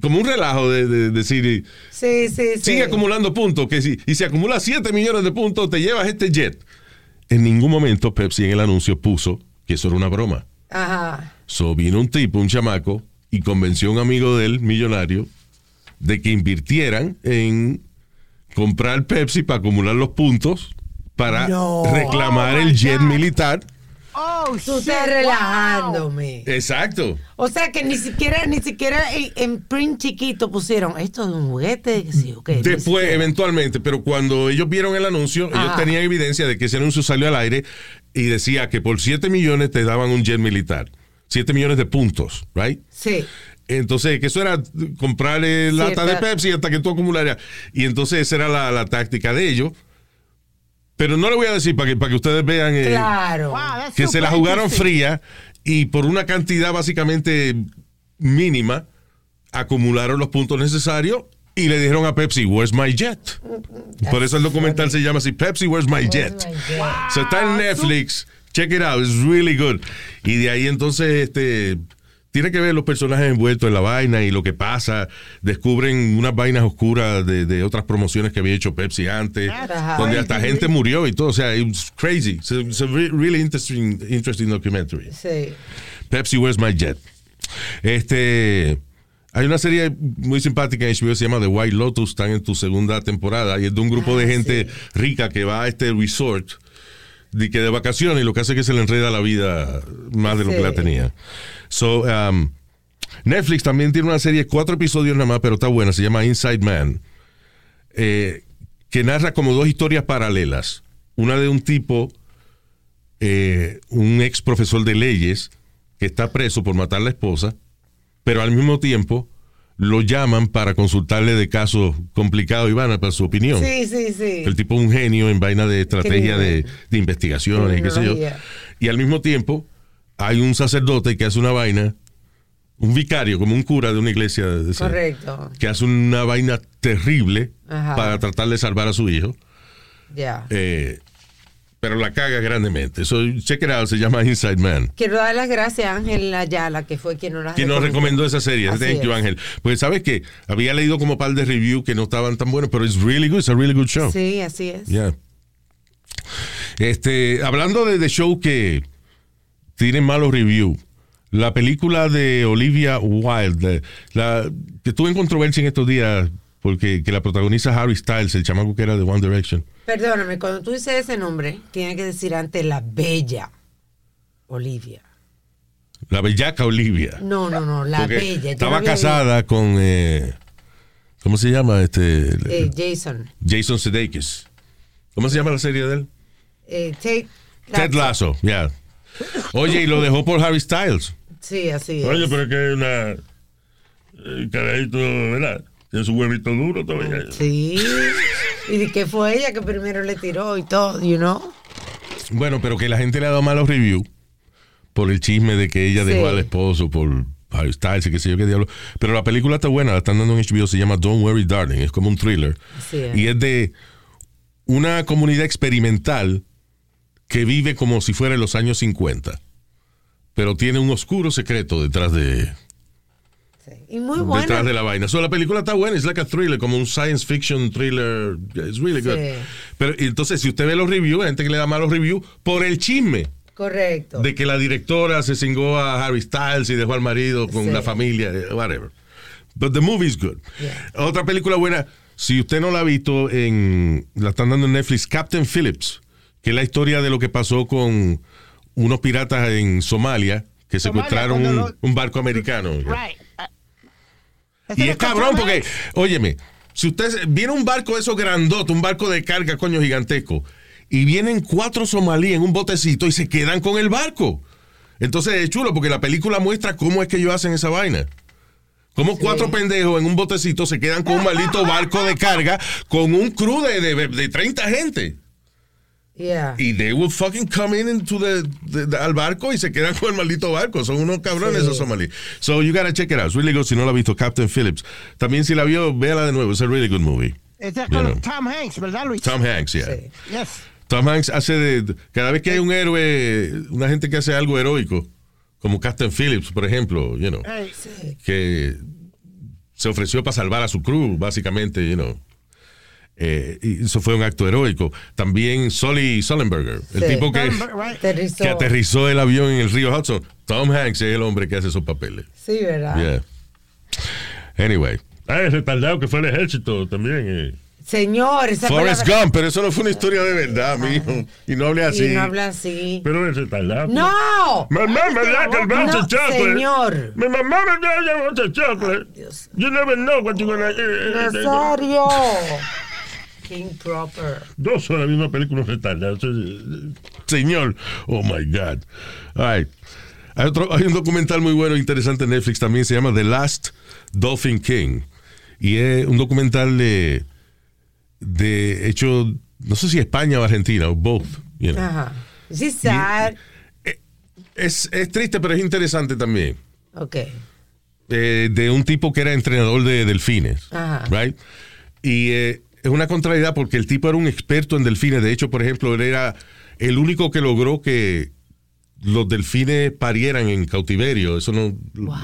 como un relajo de, de decir, Sí, sí, sí. sigue acumulando puntos, que si, y si acumula 7 millones de puntos, te llevas este jet. En ningún momento Pepsi en el anuncio puso que eso era una broma. Ajá. So vino un tipo, un chamaco, y convenció a un amigo de él, millonario, de que invirtieran en comprar Pepsi para acumular los puntos para No. reclamar Oh, el jet God. militar. Oh, Tú shit, estás wow. relajándome. Exacto. O sea que ni siquiera, ni siquiera en, print chiquito pusieron esto es un juguete, sí, ok. ni Después, eventualmente, pero cuando ellos vieron el anuncio, ellos Ajá. tenían evidencia de que ese anuncio salió al aire y decía que por 7 millones te daban un jet militar. 7 millones de puntos, right? Sí. Entonces, que eso era comprarle lata de Pepsi hasta que tú acumularas. Y entonces esa era la, la táctica de ellos. Pero no le voy a decir para que, para que ustedes vean eh, Claro. que se la jugaron fría y por una cantidad básicamente mínima acumularon los puntos necesarios y le dijeron a Pepsi, Where's my jet? Por eso el documental se llama así, Pepsi, Where's my jet? So, está en Netflix. Check it out. It's really good. Y de ahí entonces este tiene que ver los personajes envueltos en la vaina y lo que pasa. Descubren unas vainas oscuras de, de otras promociones que había hecho Pepsi antes, donde hasta gente murió y todo. O sea, it's crazy. It's a, it's a re- really interesting, interesting documentary. Sí. Pepsi, Where's My Jet? Este. Hay una serie muy simpática en HBO, se llama The White Lotus, están en tu segunda temporada, y es de un grupo de gente rica que va a este resort de, que de vacaciones y lo que hace es que se le enreda la vida más de lo que la tenía. So, um, Netflix también tiene una serie, cuatro episodios nada más, pero está buena, se llama Inside Man, eh, que narra como dos historias paralelas. Una de un tipo, eh, un ex profesor de leyes, que está preso por matar a la esposa, pero al mismo tiempo lo llaman para consultarle de casos complicados, Ivana, para su opinión. Sí, sí, sí. El tipo es un genio en vaina de estrategia de, de investigaciones y qué sé yo. Y al mismo tiempo hay un sacerdote que hace una vaina, un vicario, como un cura de una iglesia, de Correcto. que hace una vaina terrible Ajá. para tratar de salvar a su hijo. Ya. Eh, pero la caga grandemente. Eso, check it out, se llama Inside Man. Quiero dar las gracias a Ángel Ayala, que fue quien nos la ¿Quién nos recomendó esa serie? Así Thank you. Ángel. Pues sabes que había leído como par de reviews que no estaban tan buenos, pero es really good, it's a really good show. Sí, así es. Yeah. Este, hablando de, de show que tienen malos reviews, la película de Olivia Wilde, la, que estuvo en controversia en estos días porque que la protagoniza Harry Styles, el chamaco que era de One Direction. Perdóname, cuando tú dices ese nombre, tiene que decir antes la bella Olivia. La bellaca Olivia. No, no, no, la Porque bella. Yo Estaba no casada con eh, ¿cómo se llama? Este eh, Jason. Jason Sudeikis. ¿Cómo se llama la serie de él? Eh, Tate Ted Lasso, ya. Oye, y lo dejó por Harry Styles. Sí, así es. Oye, pero es que es una. eh, Carajito, ¿verdad? Tiene su huevito duro todavía. Sí. ¿Y de qué fue ella que primero le tiró y todo, you know? Bueno, pero que la gente le ha dado malos reviews por el chisme de que ella Sí. dejó al esposo por Harry Styles y qué sé yo qué diablo. Pero la película está buena, la están dando en HBO, se llama Don't Worry Darling, es como un thriller. Sí. Y es de una comunidad experimental que vive como si fuera en los años 50. Pero tiene un oscuro secreto detrás de, Y muy detrás buena. de la vaina. So, la película está buena, es like a thriller, como un science fiction thriller. It's really good. Sí. Pero y entonces, si usted ve los reviews, hay gente que le da malos reviews por el chisme Correcto. de que la directora se cingó a Harry Styles y dejó al marido con Sí. la familia, eh, whatever. But the movie is good. Yeah. Otra película buena, si usted no la ha visto, en, la están dando en Netflix, Captain Phillips, que es la historia de lo que pasó con unos piratas en Somalia que Somalia, secuestraron un, lo- un barco americano. Right. Y es cabrón porque, óyeme, si usted viene un barco de esos grandotes, un barco de carga, coño, gigantesco, y vienen cuatro somalíes en un botecito y se quedan con el barco. Entonces es chulo porque la película muestra cómo es que ellos hacen esa vaina. Como cuatro pendejos en un botecito se quedan con un maldito barco de carga con un crew de, de, de 30 gente. Yeah. Y they will fucking come in into the, the- the- al barco y se quedan con el maldito barco. Son unos cabrones Sí. esos somalíes. So you gotta check it out. It's really good. Si no la ha visto, Captain Phillips. También si la vio, véala de nuevo. Es a really good movie. Es con know. Tom Hanks, ¿verdad, Luis? Tom Hanks, yeah. Sí. Yes. Tom Hanks hace de. Cada vez que hay un héroe, una gente que hace algo heroico, como Captain Phillips, por ejemplo, you know, Hey, que se ofreció para salvar a su crew, básicamente, you know. Eh, y eso fue un acto heroico. También Sully Sullenberger, el Sí. tipo que, right. Aterrizó. que aterrizó el avión en el río Hudson. Tom Hanks es el hombre que hace esos papeles. Sí, ¿verdad? Yeah. Anyway, Ah, ese tardado que fue el ejército también. eh. Señor, esa fue Forrest la- Gump, pero eso no fue una historia de verdad, mijo. Y no hable así. Y no habla así. Pero ese tardado. ¡No! Mamá me da que el of chocolate. señor. Mi mamá me da el of chocolate. Dios. You never know what you're gonna... eh, eh, eh, Nazario. King Proper. Dos horas viendo una película retardada. Eso es- Señor. Oh my God. All right. Hay, otro, hay un documental muy bueno, interesante en Netflix también, se llama The Last Dolphin King. Y es un documental de, de hecho, no sé si España o Argentina, o both. you know. Ajá. Sí, sad. Es, es triste, pero es interesante también. Ok. Eh, de un tipo que era entrenador de delfines. Ajá. Right? Y eh, es una contrariedad porque el tipo era un experto en delfines. De hecho, por ejemplo, él era el único que logró que los delfines parieran en cautiverio. Eso no. Wow.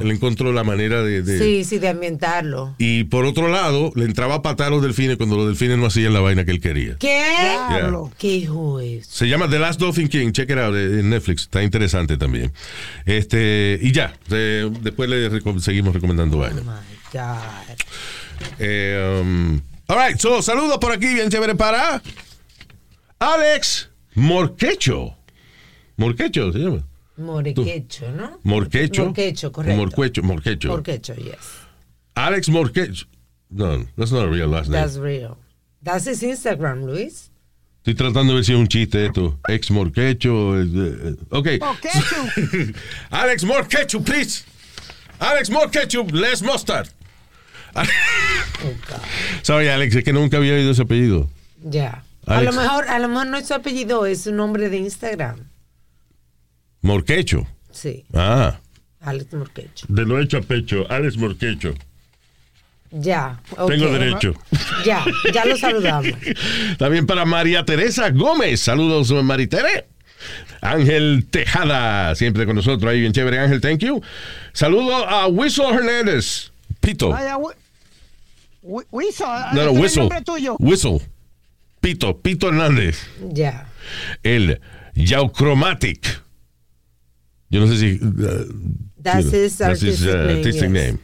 Él encontró la manera de. de- Sí, sí, de ambientarlo. Y por otro lado, le entraba a patar a los delfines cuando los delfines no hacían la vaina que él quería. ¿Qué? ¿Qué hijo es? Se llama The Last Dolphin King. Check it out eh, en Netflix. Está interesante también. Este, y ya. eh, después le reco- seguimos recomendando Oh vaina. my God. Eh, um, all right, so, saludos por aquí, bien chévere para Alex Morquecho. Morquecho se llama. Morquecho, ¿no? Morquecho. Morquecho, correcto. Morquecho, Morquecho. Morquecho, yes. Alex Morquecho. No, that's not a real last name. That's real. That's his Instagram, Luis. Estoy tratando de ver si es un chiste esto. Ex Morquecho. eh, ok. Morquecho. Alex Morquecho, please. Alex Morquecho, less mustard. Sorry, Alex, es que nunca había oído ese apellido. Ya. A lo mejor, a lo mejor no es su apellido, es su nombre de Instagram. Morquecho. Sí, Ah. Alex Morquecho. De lo hecho a pecho, Alex Morquecho. Ya. Tengo derecho. Ya, ya lo saludamos. También para María Teresa Gómez. Saludos, María Tere. Ángel Tejada, siempre con nosotros ahí, bien chévere, Ángel, thank you. Saludo a Whistle Hernández. Pito. Vaya, Wi- Wi- Wiso, No, no, ese es el Whistle. nombre tuyo. Whistle. Pito, Pito Hernández. Ya. El Yauchromatic. Yo no sé si. uh, That's you know, his that's his, artistic uh, name, yes. name.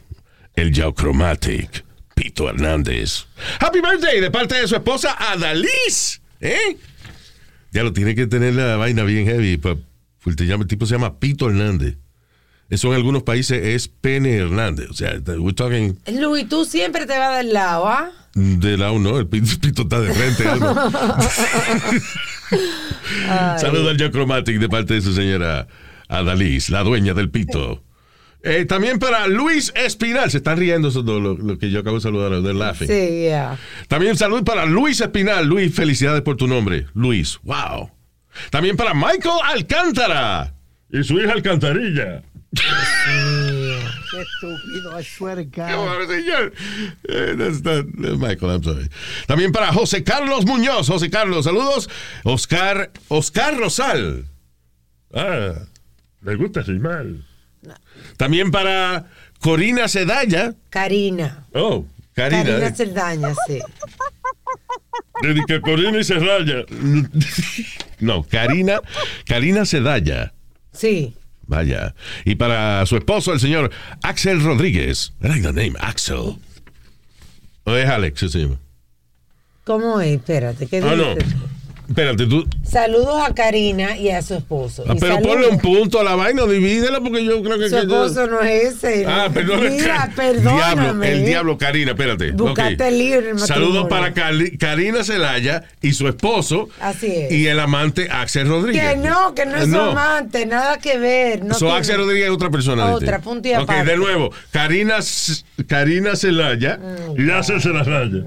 El Yauchromatic. Pito Hernández. Happy birthday de parte de su esposa Adalys. ¿Eh? Ya lo tiene que tener la vaina bien heavy. pa- te llama- el tipo se llama Pito Hernández. Eso en algunos países es Pene Hernández. O sea, we're talking Luis, tú siempre te vas del lado, ¿ah? de lado, no, el pito, está de frente. algo. Saludos al Yauchromatic de parte de su señora Adalys, la dueña del pito. Eh, también para Luis Espinal. Se están riendo esos dos, lo, lo que yo acabo de saludar. They're laughing. Sí, yeah. También salud para Luis Espinal. Luis, felicidades por tu nombre. Luis, wow. También para Michael Alcántara. Y su hija Alcantarilla. Qué estúpido, I swear to God. Bueno, señor. Eh, that's not- eh, Michael, I'm sorry. También para José Carlos Muñoz. José Carlos, saludos. Oscar, Oscar Rosal. Ah, le gusta mal. También para Corina Sedaya. Karina. Oh, Karina. Karina. Cerdaña, sí. Desde que Corina y raya. No, Karina, Karina Sedaya. Sí. Vaya. Y para su esposo, el señor Axel Rodríguez. I like the name, Axel. ¿O es Alex? se llama? ¿Cómo es? Espérate, ¿qué Ah, no. Espérate, tú. Saludos a Karina y a su esposo. Ah, pero ponle un punto a la vaina, divídela porque yo creo que. Su que esposo no es ese. Ah, perdón. Mira, Diablo, perdóname. el diablo, Karina, espérate. Buscaste Ok. el libro el Saludos para Cali- Karina Celaya y su esposo. Así es. Y el amante Axel Rodríguez. Que no, que no es su No. amante, nada que ver. No So, tiene- Axel Rodríguez es otra persona. Otra, punto y Ok, aparte. de nuevo. Karina, Karina Celaya. Mm. Y hace se la raya.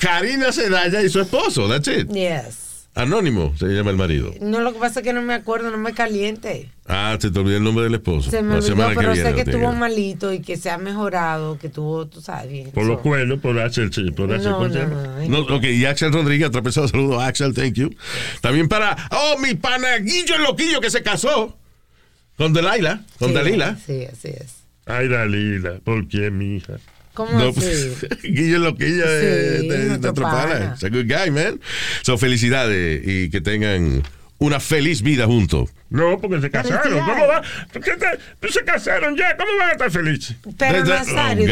Karina Celaya y su esposo. That's it. Yes. Anónimo se llama el marido. No, lo que pasa es que no me acuerdo, no me caliente. Ah, se te olvidó el nombre del esposo. Se me olvidó, pero viene sé que estuvo que- malito y que se ha mejorado, que tuvo, tú sabes bien. Por los cuernos, por hacer, por hacer No, ¿cómo se no, no, ok, y Axel Rodríguez, otra persona, saludo a Axel, thank you. También para, oh, mi panaguillo el loquillo que se casó con Delilah, con sí, Dalila. Sí, así es. Ay, Dalila, ¿por qué, mi hija? ¿Cómo No, así? Guillo el loquillo de, Sí, de, nuestro pana. It's a good guy, man. So, felicidades y que tengan una feliz vida juntos. No, porque se casaron. ¿Cómo va? ¿Por qué te- pues se casaron ya. ¿Cómo van a estar felices? Pero Nazario,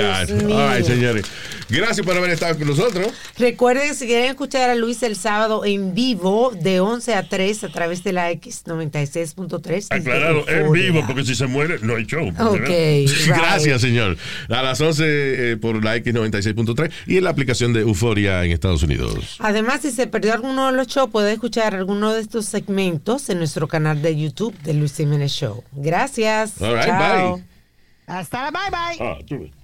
oh, right, señores. Gracias por haber estado con nosotros. Recuerden que si quieren escuchar a Luis el sábado en vivo de 11 a 3 a través de la X96.3. y de Aclarado, en vivo, porque si se muere, no hay show. Ok, right. Gracias, señor. A las 11 eh, por la X96.3 y en la aplicación de Euforia en Estados Unidos. Además, si se perdió alguno de los shows, puede escuchar alguno de estos segmentos en nuestro canal de YouTube de Luis Jiménez Show. Gracias. All right, Chao. bye. Hasta la bye bye. Ah,